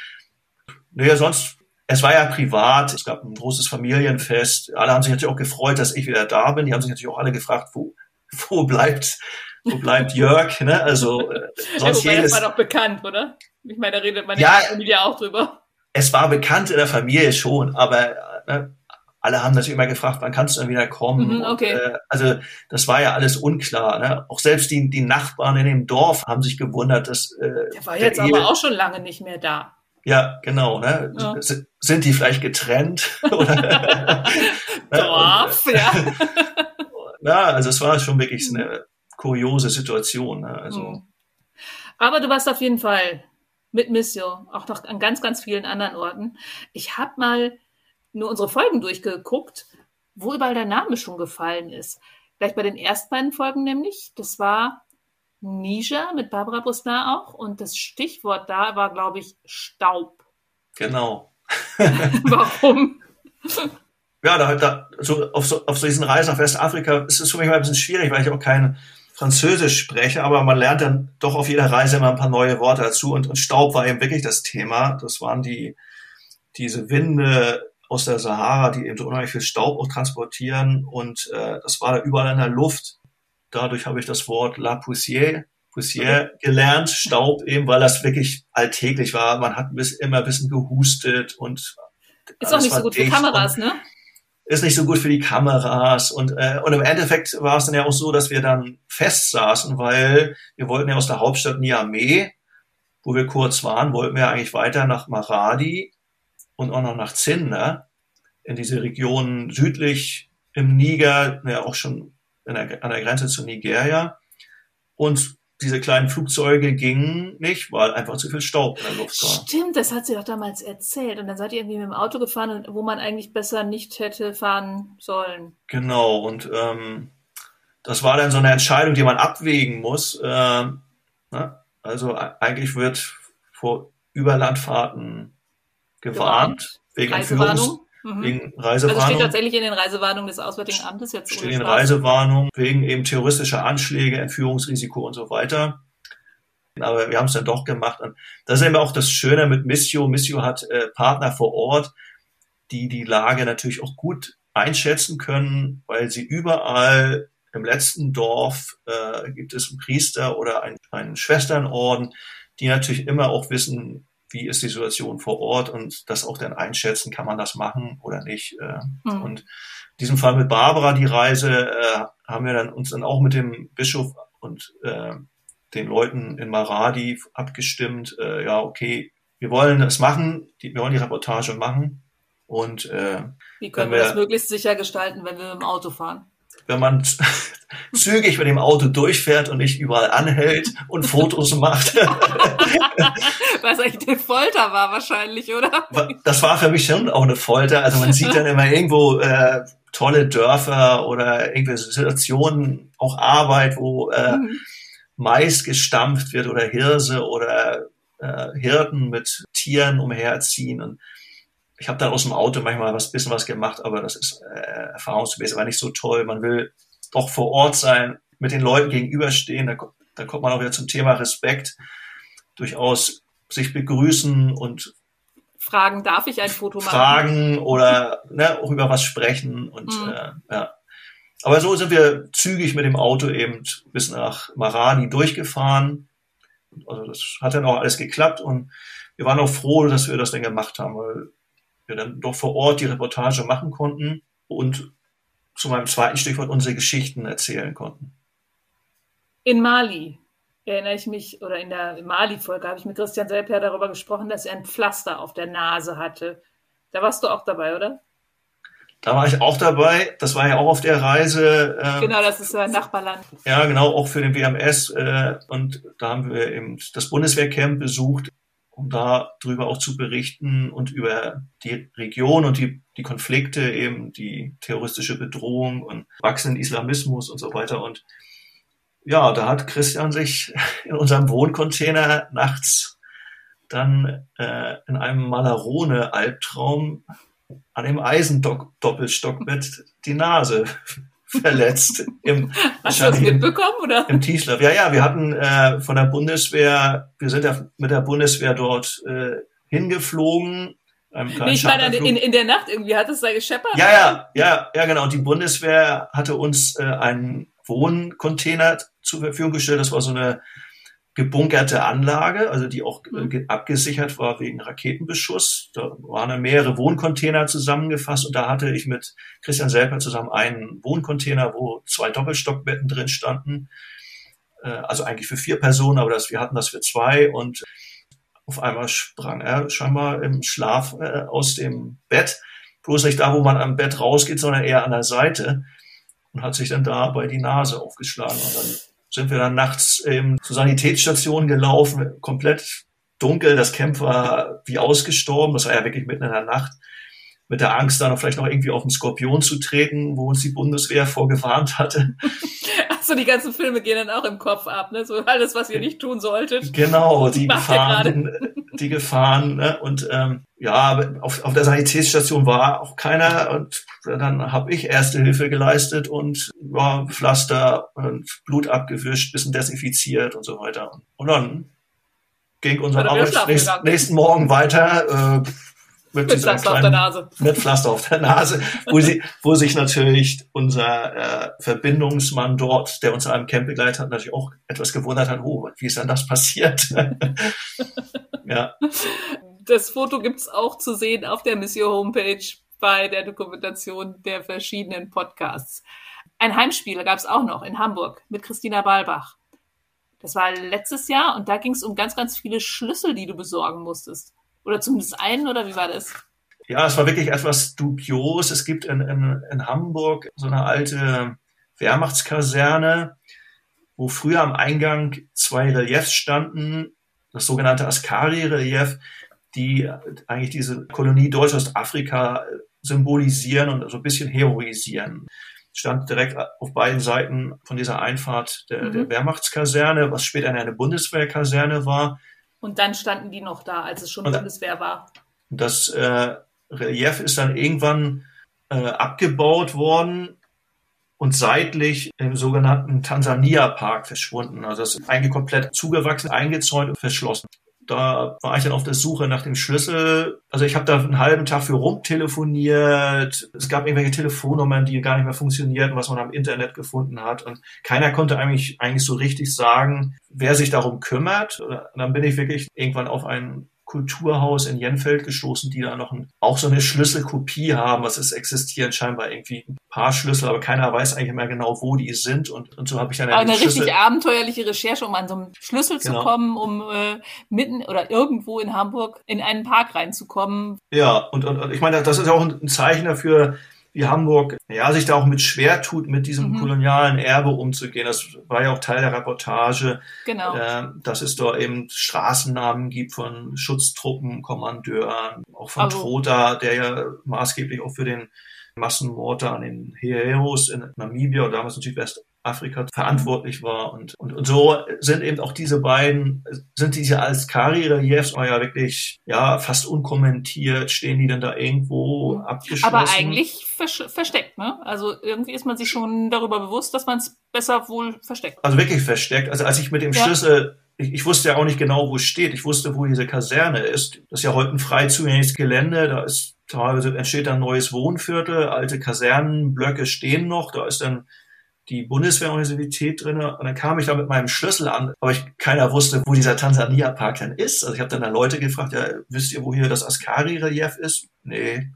Naja, sonst, es war ja privat, es gab ein großes Familienfest. Alle haben sich natürlich auch gefreut, dass ich wieder da bin. Die haben sich natürlich auch alle gefragt, wo, wo bleibt, wo bleibt Jörg? Ne? Also äh, sonst ja, jedes. Das war doch bekannt, oder? Ich meine, da redet man ja, Familie auch drüber. Es war bekannt in der Familie schon, aber ne, alle haben natürlich immer gefragt, wann kannst du denn wieder kommen? Mhm, okay. Und, äh, also das war ja alles unklar. Ne? Auch selbst die, die Nachbarn in dem Dorf haben sich gewundert, dass äh, der war jetzt der aber auch schon lange nicht mehr da. Ja, genau. Ne? Ja. Sind die vielleicht getrennt? Oder, Dorf, und, ja. ja, also es war schon wirklich eine kuriose Situation. Ne? Also, mhm. Aber du warst auf jeden Fall mit Missio, auch noch an ganz, ganz vielen anderen Orten. Ich habe mal nur unsere Folgen durchgeguckt, wo überall der Name schon gefallen ist. Gleich bei den ersten beiden Folgen nämlich. Das war Niger mit Barbara Brustin auch. Und das Stichwort da war, glaube ich, Staub. Genau. Warum? ja, da, da so auf, so, auf so diesen Reisen nach Westafrika ist es für mich mal ein bisschen schwierig, weil ich auch kein Französisch spreche, aber man lernt dann doch auf jeder Reise immer ein paar neue Worte dazu und, und Staub war eben wirklich das Thema. Das waren die, diese Winde aus der Sahara, die eben so unheimlich viel Staub auch transportieren und äh, das war da überall in der Luft. Dadurch habe ich das Wort La Poussière, Poussière gelernt, Staub eben, weil das wirklich alltäglich war. Man hat bis, immer ein bisschen gehustet und ist auch nicht so gut für Kameras, ne? Ist nicht so gut für die Kameras und äh, und im Endeffekt war es dann ja auch so, dass wir dann fest saßen, weil wir wollten ja aus der Hauptstadt Niamey, wo wir kurz waren, wollten wir eigentlich weiter nach Maradi und auch noch nach Zinder, in diese Region südlich im Niger, ja auch schon der, an der Grenze zu Nigeria. Und diese kleinen Flugzeuge gingen nicht, weil einfach zu viel Staub in der Luft war. Stimmt, das hat sie doch damals erzählt. Und dann seid ihr irgendwie mit dem Auto gefahren, wo man eigentlich besser nicht hätte fahren sollen. Genau, und ähm, das war dann so eine Entscheidung, die man abwägen muss. Äh, ne? Also eigentlich wird vor Überlandfahrten gewarnt, wegen Entführungs mhm. wegen Reisewarnung. Also steht tatsächlich in den Reisewarnungen des Auswärtigen Amtes jetzt Steht in Reisewarnung wegen eben terroristischer Anschläge, Entführungsrisiko und so weiter. Aber wir haben es dann doch gemacht. Und das ist eben auch das Schöne mit Missio. Missio hat äh, Partner vor Ort, die die Lage natürlich auch gut einschätzen können, weil sie überall im letzten Dorf äh, gibt es einen Priester oder einen, einen Schwesternorden, die natürlich immer auch wissen, wie ist die Situation vor Ort und das auch dann einschätzen, kann man das machen oder nicht. Äh. Mhm. Und in diesem Fall mit Barbara die Reise äh, haben wir dann uns dann auch mit dem Bischof und äh, den Leuten in Maradi abgestimmt, äh, ja, okay, wir wollen das machen, die, wir wollen die Reportage machen. Und äh, wie können wir, wir das möglichst sicher gestalten, wenn wir mit dem Auto fahren? Wenn man zügig mit dem Auto durchfährt und nicht überall anhält und Fotos macht. Was echt eine Folter war wahrscheinlich, oder? Das war für mich schon auch eine Folter. Also man sieht dann immer irgendwo äh, tolle Dörfer oder irgendwelche Situationen, auch Arbeit, wo äh, mhm. Mais gestampft wird oder Hirse oder äh, Hirten mit Tieren umherziehen und ich habe dann aus dem Auto manchmal was bisschen was gemacht, aber das ist äh, erfahrungsgemäß aber nicht so toll. Man will doch vor Ort sein, mit den Leuten gegenüberstehen. Da, da kommt man auch wieder zum Thema Respekt. Durchaus sich begrüßen und fragen, darf ich ein Foto machen? Fragen oder ne, auch über was sprechen und mhm. äh, ja. Aber so sind wir zügig mit dem Auto eben bis nach Marani durchgefahren. Also das hat dann auch alles geklappt und wir waren auch froh, dass wir das dann gemacht haben, weil wir dann doch vor Ort die Reportage machen konnten und zu meinem zweiten Stichwort unsere Geschichten erzählen konnten. In Mali erinnere ich mich, oder in der Mali-Folge habe ich mit Christian Selper darüber gesprochen, dass er ein Pflaster auf der Nase hatte. Da warst du auch dabei, oder? Da war ich auch dabei. Das war ja auch auf der Reise. Äh, genau, das ist ein Nachbarland. Ja, genau, auch für den WMS. Äh, und da haben wir eben das Bundeswehrcamp besucht um da drüber auch zu berichten und über die Region und die, die Konflikte, eben die terroristische Bedrohung und wachsenden Islamismus und so weiter. Und ja, da hat Christian sich in unserem Wohncontainer nachts dann äh, in einem Malarone-Albtraum an dem Eisendoppelstockbett die Nase verletzt. Im, Hast du das mitbekommen, oder? Im Tiefschlaf. Ja, ja, wir hatten äh, von der Bundeswehr, wir sind ja mit der Bundeswehr dort äh, hingeflogen. Nee, ich meine, in, in der Nacht irgendwie hat es da gescheppert? Ja, ja, ja, ja, genau. Die Bundeswehr hatte uns äh, einen Wohncontainer zur Verfügung gestellt. Das war so eine gebunkerte Anlage, also die auch äh, mhm. abgesichert war wegen Raketenbeschuss. Da waren dann mehrere Wohncontainer zusammengefasst und da hatte ich mit Christian Selper zusammen einen Wohncontainer, wo zwei Doppelstockbetten drin standen. Äh, also eigentlich für vier Personen, aber das, wir hatten das für zwei und auf einmal sprang er scheinbar im Schlaf äh, aus dem Bett, bloß nicht da, wo man am Bett rausgeht, sondern eher an der Seite und hat sich dann dabei die Nase aufgeschlagen und dann sind wir dann nachts ähm, zur Sanitätsstation gelaufen, komplett dunkel, das Camp war wie ausgestorben, das war ja wirklich mitten in der Nacht, mit der Angst, dann vielleicht noch irgendwie auf den Skorpion zu treten, wo uns die Bundeswehr vorgewarnt hatte. Achso, die ganzen Filme gehen dann auch im Kopf ab, ne? So alles, was ihr nicht tun solltet. Genau, die Gefahren, die Gefahren, ne? Und ähm, ja, auf, auf der Sanitätsstation war auch keiner und dann habe ich erste Hilfe geleistet und ja, Pflaster und Blut abgewischt, bisschen desinfiziert und so weiter. Und dann ging unser Arbeit nächsten, nächsten Morgen weiter. Äh, mit, mit Pflaster auf der Nase. Mit Pflaster auf der Nase, wo, sie, wo sich natürlich unser äh, Verbindungsmann dort, der uns an einem Camp begleitet hat, natürlich auch etwas gewundert hat, oh, wie ist denn das passiert? ja. Das Foto gibt's auch zu sehen auf der Mission Homepage bei der Dokumentation der verschiedenen Podcasts. Ein Heimspiel gab es auch noch in Hamburg mit Christina Balbach. Das war letztes Jahr und da ging es um ganz, ganz viele Schlüssel, die du besorgen musstest. Oder zumindest einen, oder wie war das? Ja, es war wirklich etwas dubios. Es gibt in, in, in Hamburg so eine alte Wehrmachtskaserne, wo früher am Eingang zwei Reliefs standen, das sogenannte Askari-Relief, die eigentlich diese Kolonie Deutsch-Ostafrika symbolisieren und so ein bisschen heroisieren. Stand direkt auf beiden Seiten von dieser Einfahrt der, mhm. der Wehrmachtskaserne, was später eine Bundeswehrkaserne war. Und dann standen die noch da, als es schon und Bundeswehr war. Das äh, Relief ist dann irgendwann äh, abgebaut worden und seitlich im sogenannten Tansania Park verschwunden. Also das ist eigentlich komplett zugewachsen, eingezäunt und verschlossen. Da war ich dann auf der Suche nach dem Schlüssel. Also ich habe da einen halben Tag für rumtelefoniert. Es gab irgendwelche Telefonnummern, die gar nicht mehr funktionierten, was man am Internet gefunden hat. Und keiner konnte eigentlich, eigentlich so richtig sagen, wer sich darum kümmert. Und dann bin ich wirklich irgendwann auf einen Kulturhaus in Jenfeld gestoßen, die da noch ein, auch so eine Schlüsselkopie haben. Was es existieren scheinbar irgendwie ein paar Schlüssel, aber keiner weiß eigentlich mehr genau, wo die sind. Und, und so habe ich dann eine Schlüssel richtig abenteuerliche Recherche, um an so einen Schlüssel genau. zu kommen, um äh, mitten oder irgendwo in Hamburg in einen Park reinzukommen. Ja, und, und, und ich meine, das ist ja auch ein Zeichen dafür, wie Hamburg ja, sich da auch mit schwer tut, mit diesem mhm. kolonialen Erbe umzugehen. Das war ja auch Teil der Reportage, genau. äh, dass es dort eben Straßennamen gibt von Schutztruppen, Kommandeuren, auch von also, Trota, der ja maßgeblich auch für den Massenmord an den Hereros in Namibia und damals in Südwest Afrika verantwortlich war. Und, und, und so sind eben auch diese beiden, sind diese als Kari-Reliefs ja wirklich, ja, fast unkommentiert, stehen die denn da irgendwo abgeschlossen. Aber eigentlich versteckt, ne? Also irgendwie ist man sich schon darüber bewusst, dass man es besser wohl versteckt. Also wirklich versteckt. Also als ich mit dem ja. Schlüssel ich, ich wusste ja auch nicht genau, wo es steht. Ich wusste, wo diese Kaserne ist. Das ist ja heute ein frei zugängliches Gelände. Da ist teilweise entsteht dann neues Wohnviertel, alte Kasernenblöcke stehen noch. Da ist dann die Bundeswehruniversität drin und dann kam ich da mit meinem Schlüssel an, aber ich, keiner wusste, wo dieser Tansania-Park denn ist. Also ich habe dann da Leute gefragt, ja, wisst ihr, wo hier das Askari-Relief ist? Nee.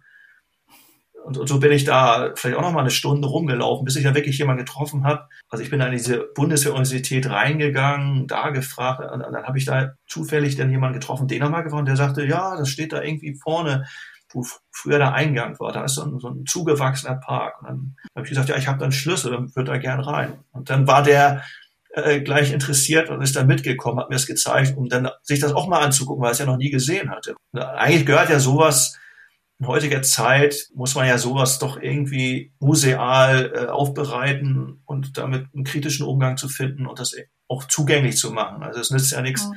Und, und, so bin ich da vielleicht auch noch mal eine Stunde rumgelaufen, bis ich dann wirklich jemanden getroffen habe. Also ich bin dann in diese Bundeswehruniversität reingegangen, da gefragt, und, und dann habe ich da zufällig dann jemanden getroffen, den nochmal gefragt, der sagte, ja, das steht da irgendwie vorne wo früher der Eingang war. Da ist so ein, so ein zugewachsener Park. Und dann habe ich gesagt, ja, ich habe da einen Schlüssel, dann würde da gern rein. Und dann war der äh, gleich interessiert und ist dann mitgekommen, hat mir das gezeigt, um dann sich das auch mal anzugucken, weil er es ja noch nie gesehen hatte. Und eigentlich gehört ja sowas in heutiger Zeit muss man ja sowas doch irgendwie museal äh, aufbereiten und damit einen kritischen Umgang zu finden und das auch zugänglich zu machen. Also es nützt ja nichts,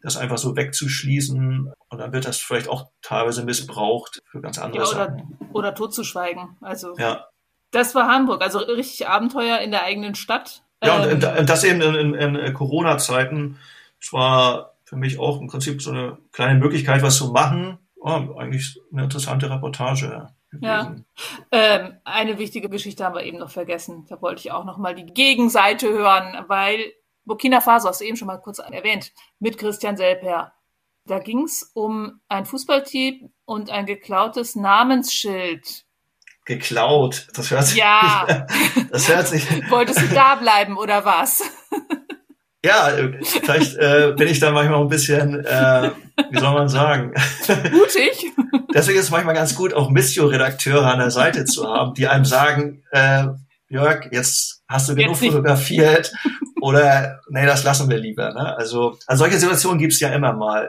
das einfach so wegzuschließen und dann wird das vielleicht auch teilweise missbraucht für ganz andere ja, oder, Sachen. Oder totzuschweigen. Also ja. das war Hamburg, also richtig Abenteuer in der eigenen Stadt. Ja, ähm, und, das eben in, in, in Corona-Zeiten. Es war für mich auch im Prinzip so eine kleine Möglichkeit, was zu machen. Oh, eigentlich eine interessante Reportage. Ja. Ähm, eine wichtige Geschichte haben wir eben noch vergessen. Da wollte ich auch noch mal die Gegenseite hören, weil Burkina Faso, hast du eben schon mal kurz erwähnt, mit Christian Selper. Da ging es um ein Fußballteam und ein geklautes Namensschild. Geklaut, das hört sich. Ja. das hört sich. Wolltest du da bleiben oder was? Ja, vielleicht äh, bin ich da manchmal ein bisschen, äh, wie soll man sagen? Mutig. Deswegen ist es manchmal ganz gut, auch Missio-Redakteure an der Seite zu haben, die einem sagen, äh, Jörg, jetzt hast du genug fotografiert oder nee, das lassen wir lieber. Ne? Also, also solche Situationen gibt's ja immer mal.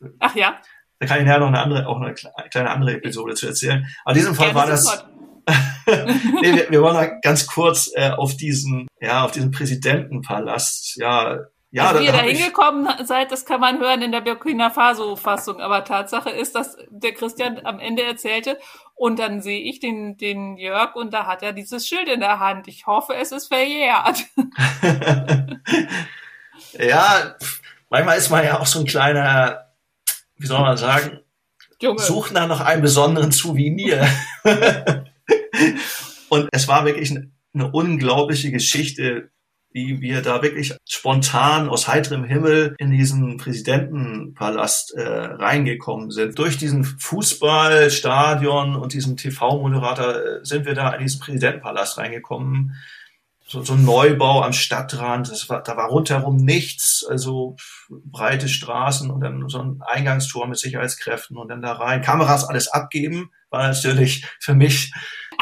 Äh, Ach ja. Da kann ich ja noch eine andere, auch eine kleine andere Episode zu erzählen. Aber in diesem Fall Gerne war das. nee, wir, wir wollen da ganz kurz äh, auf diesen, ja, auf diesen Präsidentenpalast, ja, ja, also wie ihr da hingekommen seid, das kann man hören in der Burkina Faso-Fassung. Aber Tatsache ist, dass der Christian am Ende erzählte und dann sehe ich den, den Jörg und da hat er dieses Schild in der Hand. Ich hoffe, es ist verjährt. ja, manchmal ist man ja auch so ein kleiner, wie soll man sagen, Junge. sucht nach noch einem besonderen Souvenir. und es war wirklich eine, eine unglaubliche Geschichte, wie wir da wirklich spontan aus heiterem Himmel in diesen Präsidentenpalast äh, reingekommen sind. Durch diesen Fußballstadion und diesen TV-Moderator äh, sind wir da in diesen Präsidentenpalast reingekommen. So, so ein Neubau am Stadtrand, das war, da war rundherum nichts, also breite Straßen und dann so ein Eingangstor mit Sicherheitskräften und dann da rein. Kameras alles abgeben, war natürlich für mich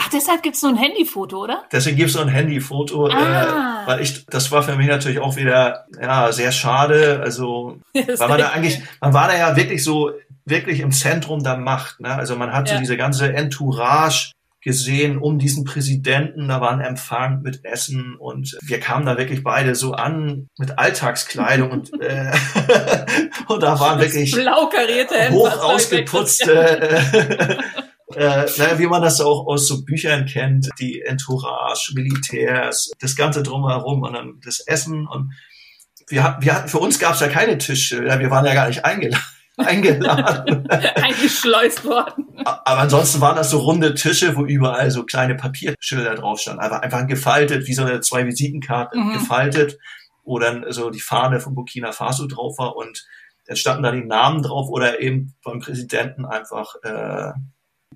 Ach, deshalb gibt's nur ein Handyfoto, oder? Deswegen gibt's nur ein Handyfoto, äh, ah. äh, weil ich, das war für mich natürlich auch wieder, ja, sehr schade. Also, weil man da eigentlich, man war da ja wirklich so, wirklich im Zentrum der Macht, ne? Also man hat ja. so diese ganze Entourage gesehen um diesen Präsidenten. Da war ein Empfang mit Essen und wir kamen da wirklich beide so an mit Alltagskleidung und, äh, und da waren wirklich blau karierte hoch ausgeputzte äh, naja, wie man das auch aus so Büchern kennt, die Entourage, Militärs, das Ganze drumherum und dann das Essen und wir, wir hatten, für uns gab es ja keine Tische, wir waren ja gar nicht eingeladen. eingeladen. Eingeschleust worden. Aber ansonsten waren das so runde Tische, wo überall so kleine Papierschilder drauf standen. Einfach, einfach gefaltet, wie so eine zwei Visitenkarten mhm. gefaltet, wo dann so die Fahne von Burkina Faso drauf war und dann standen da die Namen drauf oder eben vom Präsidenten einfach äh,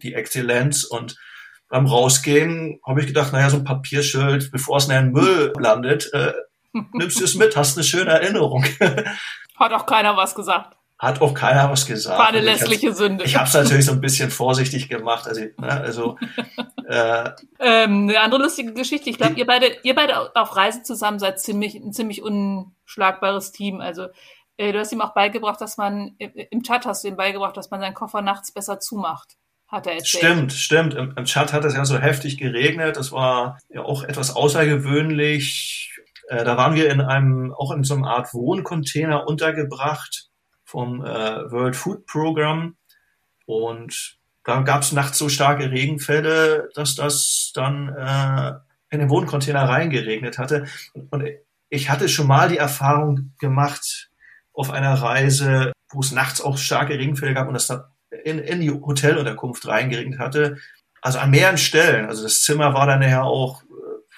die Exzellenz und beim Rausgehen habe ich gedacht, naja, so ein Papierschild, bevor es in den Müll landet, äh, nimmst du es mit, hast eine schöne Erinnerung. Hat auch keiner was gesagt. Hat auch keiner was gesagt. War eine lässliche Sünde. Ich habe es natürlich so ein bisschen vorsichtig gemacht. Also, ne, also äh, ähm, eine andere lustige Geschichte. Ich glaube, ihr beide, ihr beide auf Reisen zusammen seid ziemlich ein ziemlich unschlagbares Team. Also äh, du hast ihm auch beigebracht, dass man im Chat hast du ihm beigebracht, dass man seinen Koffer nachts besser zumacht hat er erzählt. Stimmt, stimmt. Im, Im Chat hat es ja so heftig geregnet. Das war ja auch etwas außergewöhnlich. Äh, da waren wir in einem, auch in so einer Art Wohncontainer untergebracht vom äh, World Food Program. Und da gab es nachts so starke Regenfälle, dass das dann äh, in den Wohncontainer reingeregnet hatte. Und, und ich hatte schon mal die Erfahrung gemacht auf einer Reise, wo es nachts auch starke Regenfälle gab und das dann in, in die Hotelunterkunft reingeregnet hatte. Also an mehreren Stellen. Also das Zimmer war dann ja auch äh,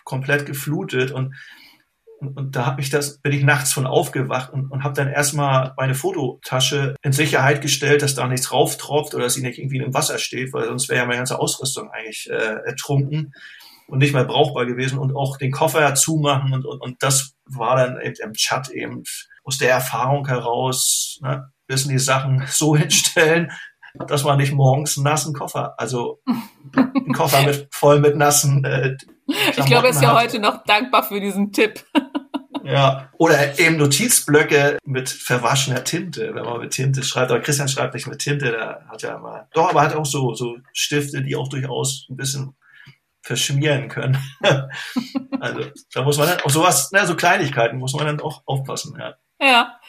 komplett geflutet und, und, da habe ich das, bin ich nachts von aufgewacht und, und habe dann erstmal meine Fototasche in Sicherheit gestellt, dass da nichts rauftropft oder dass sie nicht irgendwie im Wasser steht, weil sonst wäre ja meine ganze Ausrüstung eigentlich äh, ertrunken und nicht mehr brauchbar gewesen und auch den Koffer zumachen und, und, und das war dann im Chat eben aus der Erfahrung heraus, ne, müssen die Sachen so hinstellen, dass man nicht morgens einen nassen Koffer, also einen Koffer mit, voll mit nassen. Äh, ich glaube, er ist ja heute noch dankbar für diesen Tipp. Ja, oder eben Notizblöcke mit verwaschener Tinte, wenn man mit Tinte schreibt. Aber Christian schreibt nicht mit Tinte, der hat ja immer, doch, aber hat auch so, so Stifte, die auch durchaus ein bisschen verschmieren können. also, da muss man dann auch sowas, na, so Kleinigkeiten muss man dann auch aufpassen, ja. Ja.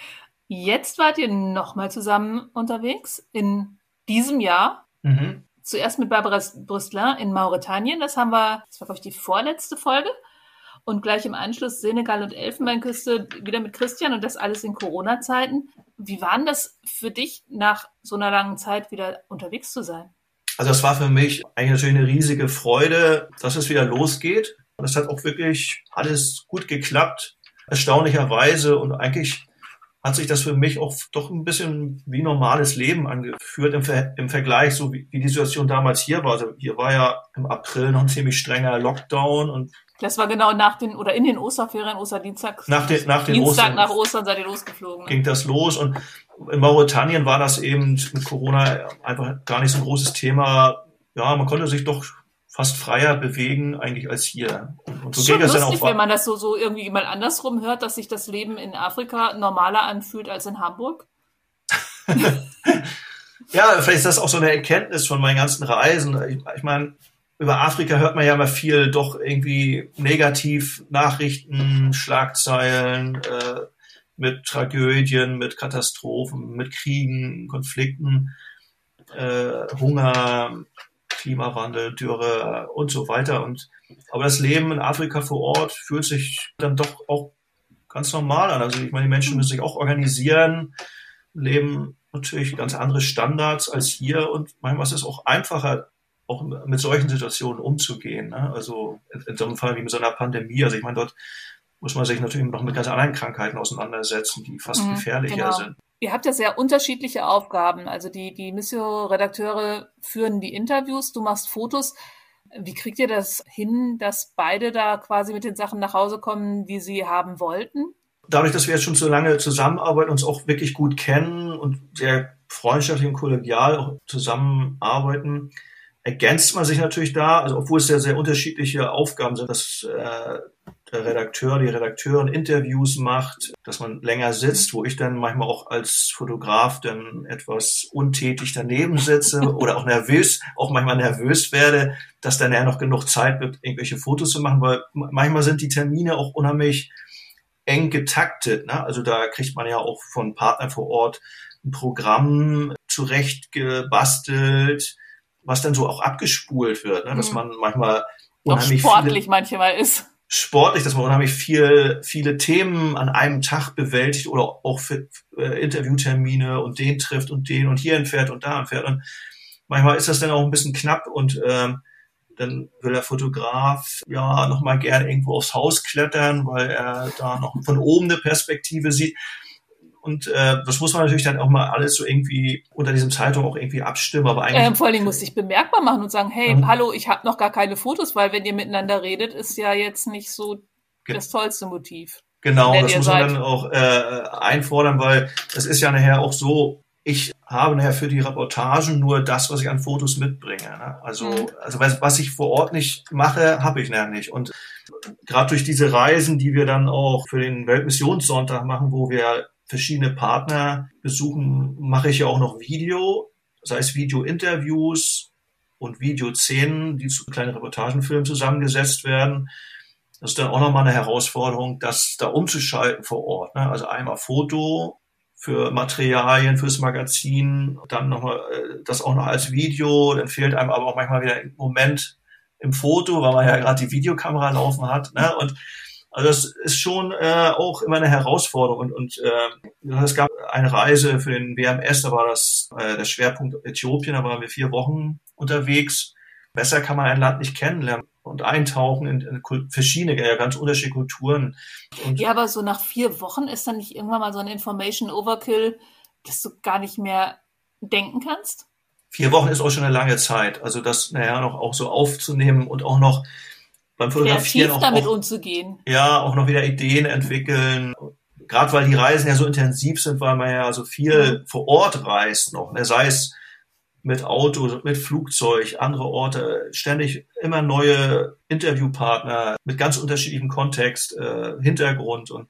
Jetzt wart ihr nochmal zusammen unterwegs in diesem Jahr. Mhm. Zuerst mit Barbara Brüstler in Mauretanien. Das haben wir, das war, glaube ich, die vorletzte Folge. Und gleich im Anschluss Senegal und Elfenbeinküste wieder mit Christian und das alles in Corona-Zeiten. Wie war denn das für dich, nach so einer langen Zeit wieder unterwegs zu sein? Also das war für mich eigentlich natürlich eine riesige Freude, dass es wieder losgeht. Und es hat auch wirklich alles gut geklappt, erstaunlicherweise. Und eigentlich hat sich das für mich auch doch ein bisschen wie normales Leben angeführt im, Ver im Vergleich, so wie, wie, die Situation damals hier war. Also hier war ja im April noch ein ziemlich strenger Lockdown und das war genau nach den oder in den Osterferien, Osterdienstag. Nach den, nach den Dienstag Ostern nach Ostern seid ihr losgeflogen. Ne? Ging das los und in Mauretanien war das eben mit Corona einfach gar nicht so ein großes Thema. Ja, man konnte sich doch fast freier bewegen eigentlich als hier. Und so ging das lustig, dann auch. wenn man das so, so irgendwie mal andersrum hört, dass sich das Leben in Afrika normaler anfühlt als in Hamburg. ja, vielleicht ist das auch so eine Erkenntnis von meinen ganzen Reisen. Ich, ich meine, über Afrika hört man ja immer viel doch irgendwie negativ Nachrichten, Schlagzeilen äh, mit Tragödien, mit Katastrophen, mit Kriegen, Konflikten, äh, Hunger, Klimawandel, Dürre und so weiter. Und, aber das Leben in Afrika vor Ort fühlt sich dann doch auch ganz normal an. Also ich meine, die Menschen müssen sich auch organisieren, leben natürlich ganz andere Standards als hier und manchmal ist es auch einfacher, auch mit solchen Situationen umzugehen. Ne? Also in, in so einem Fall wie mit so einer Pandemie. Also ich meine, dort muss man sich natürlich noch mit ganz anderen Krankheiten auseinandersetzen, die fast mhm, gefährlicher genau. sind. Ihr habt ja sehr unterschiedliche Aufgaben. Also die, die Missio-Redakteure führen die Interviews, du machst Fotos. Wie kriegt ihr das hin, dass beide da quasi mit den Sachen nach Hause kommen, die sie haben wollten? Dadurch, dass wir jetzt schon so lange zusammenarbeiten, uns auch wirklich gut kennen und sehr freundschaftlich und kollegial auch zusammenarbeiten, ergänzt man sich natürlich da, also obwohl es sehr, sehr unterschiedliche Aufgaben sind, dass äh, der Redakteur, die Redakteurin Interviews macht, dass man länger sitzt, wo ich dann manchmal auch als Fotograf dann etwas untätig daneben sitze oder auch nervös, auch manchmal nervös werde, dass dann ja noch genug Zeit wird, irgendwelche Fotos zu machen, weil manchmal sind die Termine auch unheimlich eng getaktet. Ne? Also da kriegt man ja auch von Partnern vor Ort ein Programm zurecht gebastelt, was dann so auch abgespult wird, ne? dass mhm. man manchmal unheimlich sportlich viele, manchmal ist sportlich, dass man unheimlich viel, viele Themen an einem Tag bewältigt oder auch für äh, Interviewtermine und den trifft und den und hier entfährt und da entfährt. Und manchmal ist das dann auch ein bisschen knapp und ähm, dann will der Fotograf ja nochmal gerne irgendwo aufs Haus klettern, weil er da noch von oben eine Perspektive sieht. Und äh, das muss man natürlich dann auch mal alles so irgendwie unter diesem Zeitung auch irgendwie abstimmen. Aber eigentlich, ähm, vor allen Dingen muss ich bemerkbar machen und sagen, hey, mhm. hallo, ich habe noch gar keine Fotos, weil wenn ihr miteinander redet, ist ja jetzt nicht so Ge das tollste Motiv. Genau, das muss man dann auch äh, einfordern, weil es ist ja nachher auch so, ich habe nachher für die Reportagen nur das, was ich an Fotos mitbringe. Ne? Also, mhm. also was, was ich vor Ort nicht mache, habe ich nachher nicht. Und gerade durch diese Reisen, die wir dann auch für den Weltmissionssonntag machen, wo wir verschiedene Partner besuchen, mache ich ja auch noch Video, sei es Video-Interviews und Videoszenen, die zu kleinen Reportagenfilmen zusammengesetzt werden. Das ist dann auch nochmal eine Herausforderung, das da umzuschalten vor Ort. Ne? Also einmal Foto für Materialien, fürs Magazin, dann nochmal äh, das auch noch als Video, dann fehlt einem aber auch manchmal wieder ein Moment im Foto, weil man ja gerade die Videokamera laufen hat. Ne? Und also das ist schon äh, auch immer eine Herausforderung. Und, und äh, es gab eine Reise für den WMS, da war das äh, der Schwerpunkt Äthiopien, da waren wir vier Wochen unterwegs. Besser kann man ein Land nicht kennenlernen und eintauchen in, in verschiedene, ja, ganz unterschiedliche Kulturen. Und ja, aber so nach vier Wochen ist dann nicht irgendwann mal so ein Information Overkill, dass du gar nicht mehr denken kannst? Vier Wochen ist auch schon eine lange Zeit. Also das, naja, noch auch so aufzunehmen und auch noch beim Fotografieren auch, damit auch, umzugehen. Ja, auch noch wieder Ideen entwickeln. Gerade weil die Reisen ja so intensiv sind, weil man ja so viel vor Ort reist noch. Ne? Sei es mit Auto, mit Flugzeug, andere Orte, ständig immer neue Interviewpartner mit ganz unterschiedlichem Kontext, äh, Hintergrund und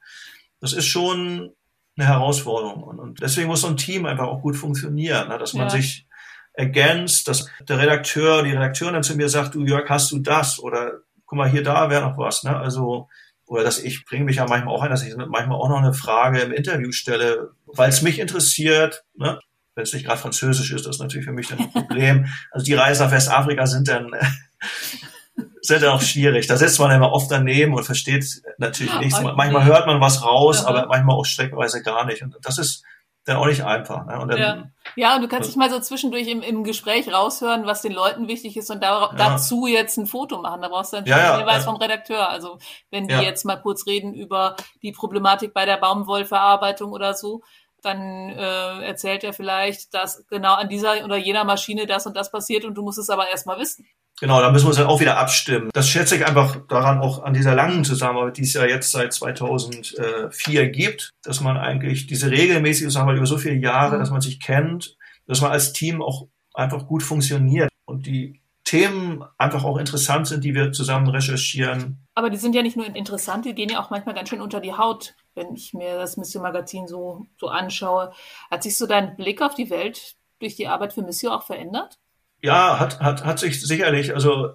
das ist schon eine Herausforderung und, und, deswegen muss so ein Team einfach auch gut funktionieren, ne? dass man ja. sich ergänzt, dass der Redakteur, die Redakteurin dann zu mir sagt, du Jörg, hast du das oder guck mal, hier, da wäre noch was, ne? Also, oder dass ich bringe mich ja manchmal auch ein, dass ich manchmal auch noch eine Frage im Interview stelle, weil es mich interessiert, ne? wenn es nicht gerade Französisch ist, das ist natürlich für mich dann ein Problem. Also die Reisen nach Westafrika sind dann sind dann auch schwierig. Da sitzt man immer oft daneben und versteht natürlich nichts. Okay. Manchmal hört man was raus, aber manchmal auch streckenweise gar nicht. Und das ist dann auch nicht einfach. Ne? Dann, ja. ja, und du kannst dich mal so zwischendurch im, im Gespräch raushören, was den Leuten wichtig ist und da, ja. dazu jetzt ein Foto machen. Da brauchst du dann ja, Hinweis ja. vom Redakteur. Also wenn die jetzt mal kurz reden über die Problematik bei der Baumwollverarbeitung oder so, dann äh, erzählt er vielleicht, dass genau an dieser oder jener Maschine das und das passiert und du musst es aber erstmal wissen. Genau, da müssen wir uns dann auch wieder abstimmen. Das schätze ich einfach daran auch an dieser langen Zusammenarbeit, die es ja jetzt seit 2004 gibt, dass man eigentlich diese regelmäßige Zusammenarbeit über so viele Jahre, dass man sich kennt, dass man als Team auch einfach gut funktioniert und die Themen einfach auch interessant sind, die wir zusammen recherchieren. Aber die sind ja nicht nur interessant, die gehen ja auch manchmal ganz schön unter die Haut, wenn ich mir das Missio Magazin so, so anschaue. Hat sich so dein Blick auf die Welt durch die Arbeit für Missio auch verändert? Ja, hat, hat, hat sich sicherlich, also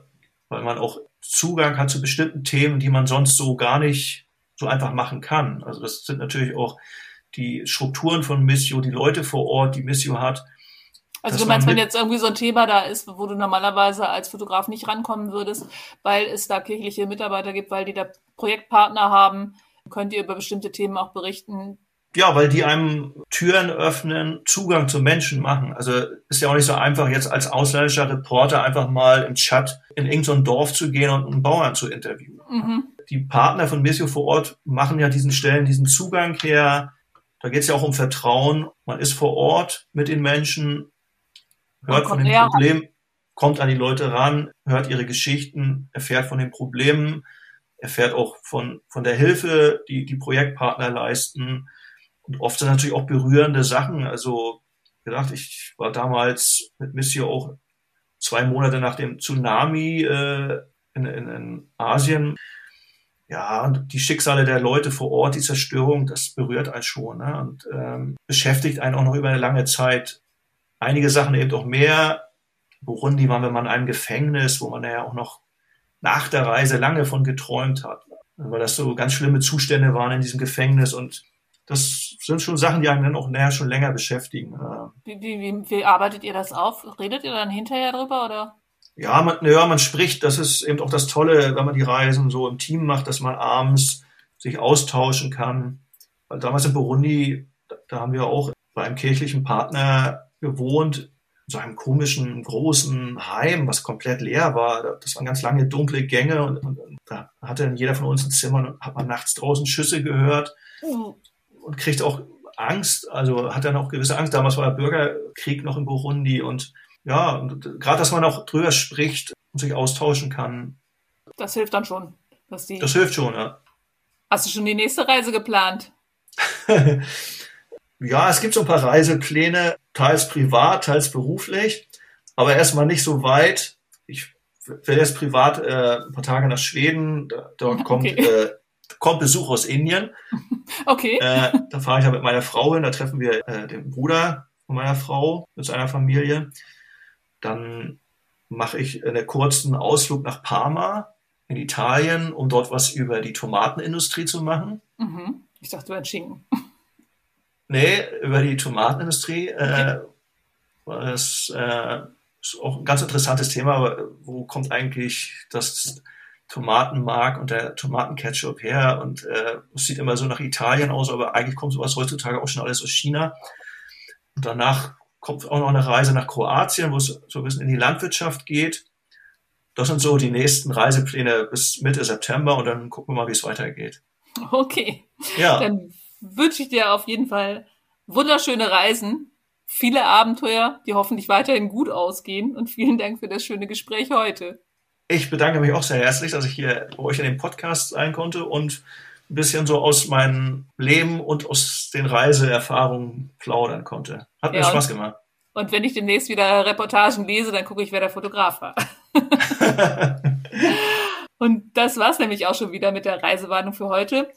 weil man auch Zugang hat zu bestimmten Themen, die man sonst so gar nicht so einfach machen kann. Also das sind natürlich auch die Strukturen von Missio, die Leute vor Ort, die Missio hat. Also du meinst, wenn jetzt irgendwie so ein Thema da ist, wo du normalerweise als Fotograf nicht rankommen würdest, weil es da kirchliche Mitarbeiter gibt, weil die da Projektpartner haben, könnt ihr über bestimmte Themen auch berichten, ja, weil die einem Türen öffnen, Zugang zu Menschen machen. Also ist ja auch nicht so einfach, jetzt als ausländischer Reporter einfach mal im Chat in irgendein Dorf zu gehen und einen Bauern zu interviewen. Mhm. Die Partner von Missio vor Ort machen ja diesen Stellen diesen Zugang her. Da geht es ja auch um Vertrauen. Man ist vor Ort mit den Menschen, hört von den Problemen, kommt an die Leute ran, hört ihre Geschichten, erfährt von den Problemen, erfährt auch von, von der Hilfe, die die Projektpartner leisten und oft sind natürlich auch berührende Sachen. Also gedacht, ich war damals mit Missio auch zwei Monate nach dem Tsunami äh, in, in, in Asien. Ja, und die Schicksale der Leute vor Ort, die Zerstörung, das berührt einen schon ne? und ähm, beschäftigt einen auch noch über eine lange Zeit. Einige Sachen eben auch mehr. Burundi waren wir mal in einem Gefängnis, wo man ja auch noch nach der Reise lange von geträumt hat, weil das so ganz schlimme Zustände waren in diesem Gefängnis und das sind schon Sachen, die einen dann auch näher schon länger beschäftigen. Wie, wie, wie, arbeitet ihr das auf? Redet ihr dann hinterher drüber oder? Ja, man, ja, man spricht. Das ist eben auch das Tolle, wenn man die Reisen so im Team macht, dass man abends sich austauschen kann. Weil damals in Burundi, da, da haben wir auch bei einem kirchlichen Partner gewohnt, in so einem komischen, großen Heim, was komplett leer war. Das waren ganz lange dunkle Gänge und, und, und da hatte dann jeder von uns ein Zimmer und hat man nachts draußen Schüsse gehört. Und kriegt auch Angst, also hat dann auch gewisse Angst. Damals war der Bürgerkrieg noch in Burundi und ja, gerade, dass man auch drüber spricht und sich austauschen kann. Das hilft dann schon. Dass die das hilft schon, ja. Hast du schon die nächste Reise geplant? ja, es gibt so ein paar Reisepläne, teils privat, teils beruflich, aber erstmal nicht so weit. Ich werde jetzt privat äh, ein paar Tage nach Schweden. Dort kommt okay. äh, kommt Besuch aus Indien. Okay. Äh, da fahre ich ja mit meiner Frau hin, da treffen wir äh, den Bruder von meiner Frau mit seiner Familie. Dann mache ich einen kurzen Ausflug nach Parma in Italien, um dort was über die Tomatenindustrie zu machen. Mhm. Ich dachte über Schinken. Nee, über die Tomatenindustrie. Äh, das äh, ist auch ein ganz interessantes Thema, aber wo kommt eigentlich das Tomatenmark und der Tomatenketchup her und äh, es sieht immer so nach Italien aus, aber eigentlich kommt sowas heutzutage auch schon alles aus China. Und danach kommt auch noch eine Reise nach Kroatien, wo es so ein bisschen in die Landwirtschaft geht. Das sind so die nächsten Reisepläne bis Mitte September und dann gucken wir mal, wie es weitergeht. Okay. Ja. Dann wünsche ich dir auf jeden Fall wunderschöne Reisen, viele Abenteuer, die hoffentlich weiterhin gut ausgehen und vielen Dank für das schöne Gespräch heute. Ich bedanke mich auch sehr herzlich, dass ich hier bei euch in den Podcast sein konnte und ein bisschen so aus meinem Leben und aus den Reiseerfahrungen plaudern konnte. Hat ja, mir Spaß gemacht. Und wenn ich demnächst wieder Reportagen lese, dann gucke ich, wer der Fotograf war. und das war's nämlich auch schon wieder mit der Reisewarnung für heute.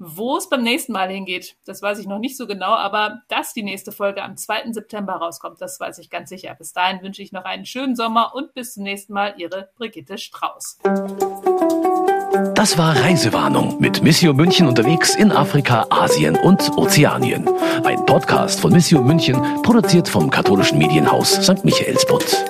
Wo es beim nächsten Mal hingeht, das weiß ich noch nicht so genau, aber dass die nächste Folge am 2. September rauskommt, das weiß ich ganz sicher. Bis dahin wünsche ich noch einen schönen Sommer und bis zum nächsten Mal, Ihre Brigitte Strauß. Das war Reisewarnung mit Missio München unterwegs in Afrika, Asien und Ozeanien. Ein Podcast von Missio München, produziert vom katholischen Medienhaus St. Michaelsbund.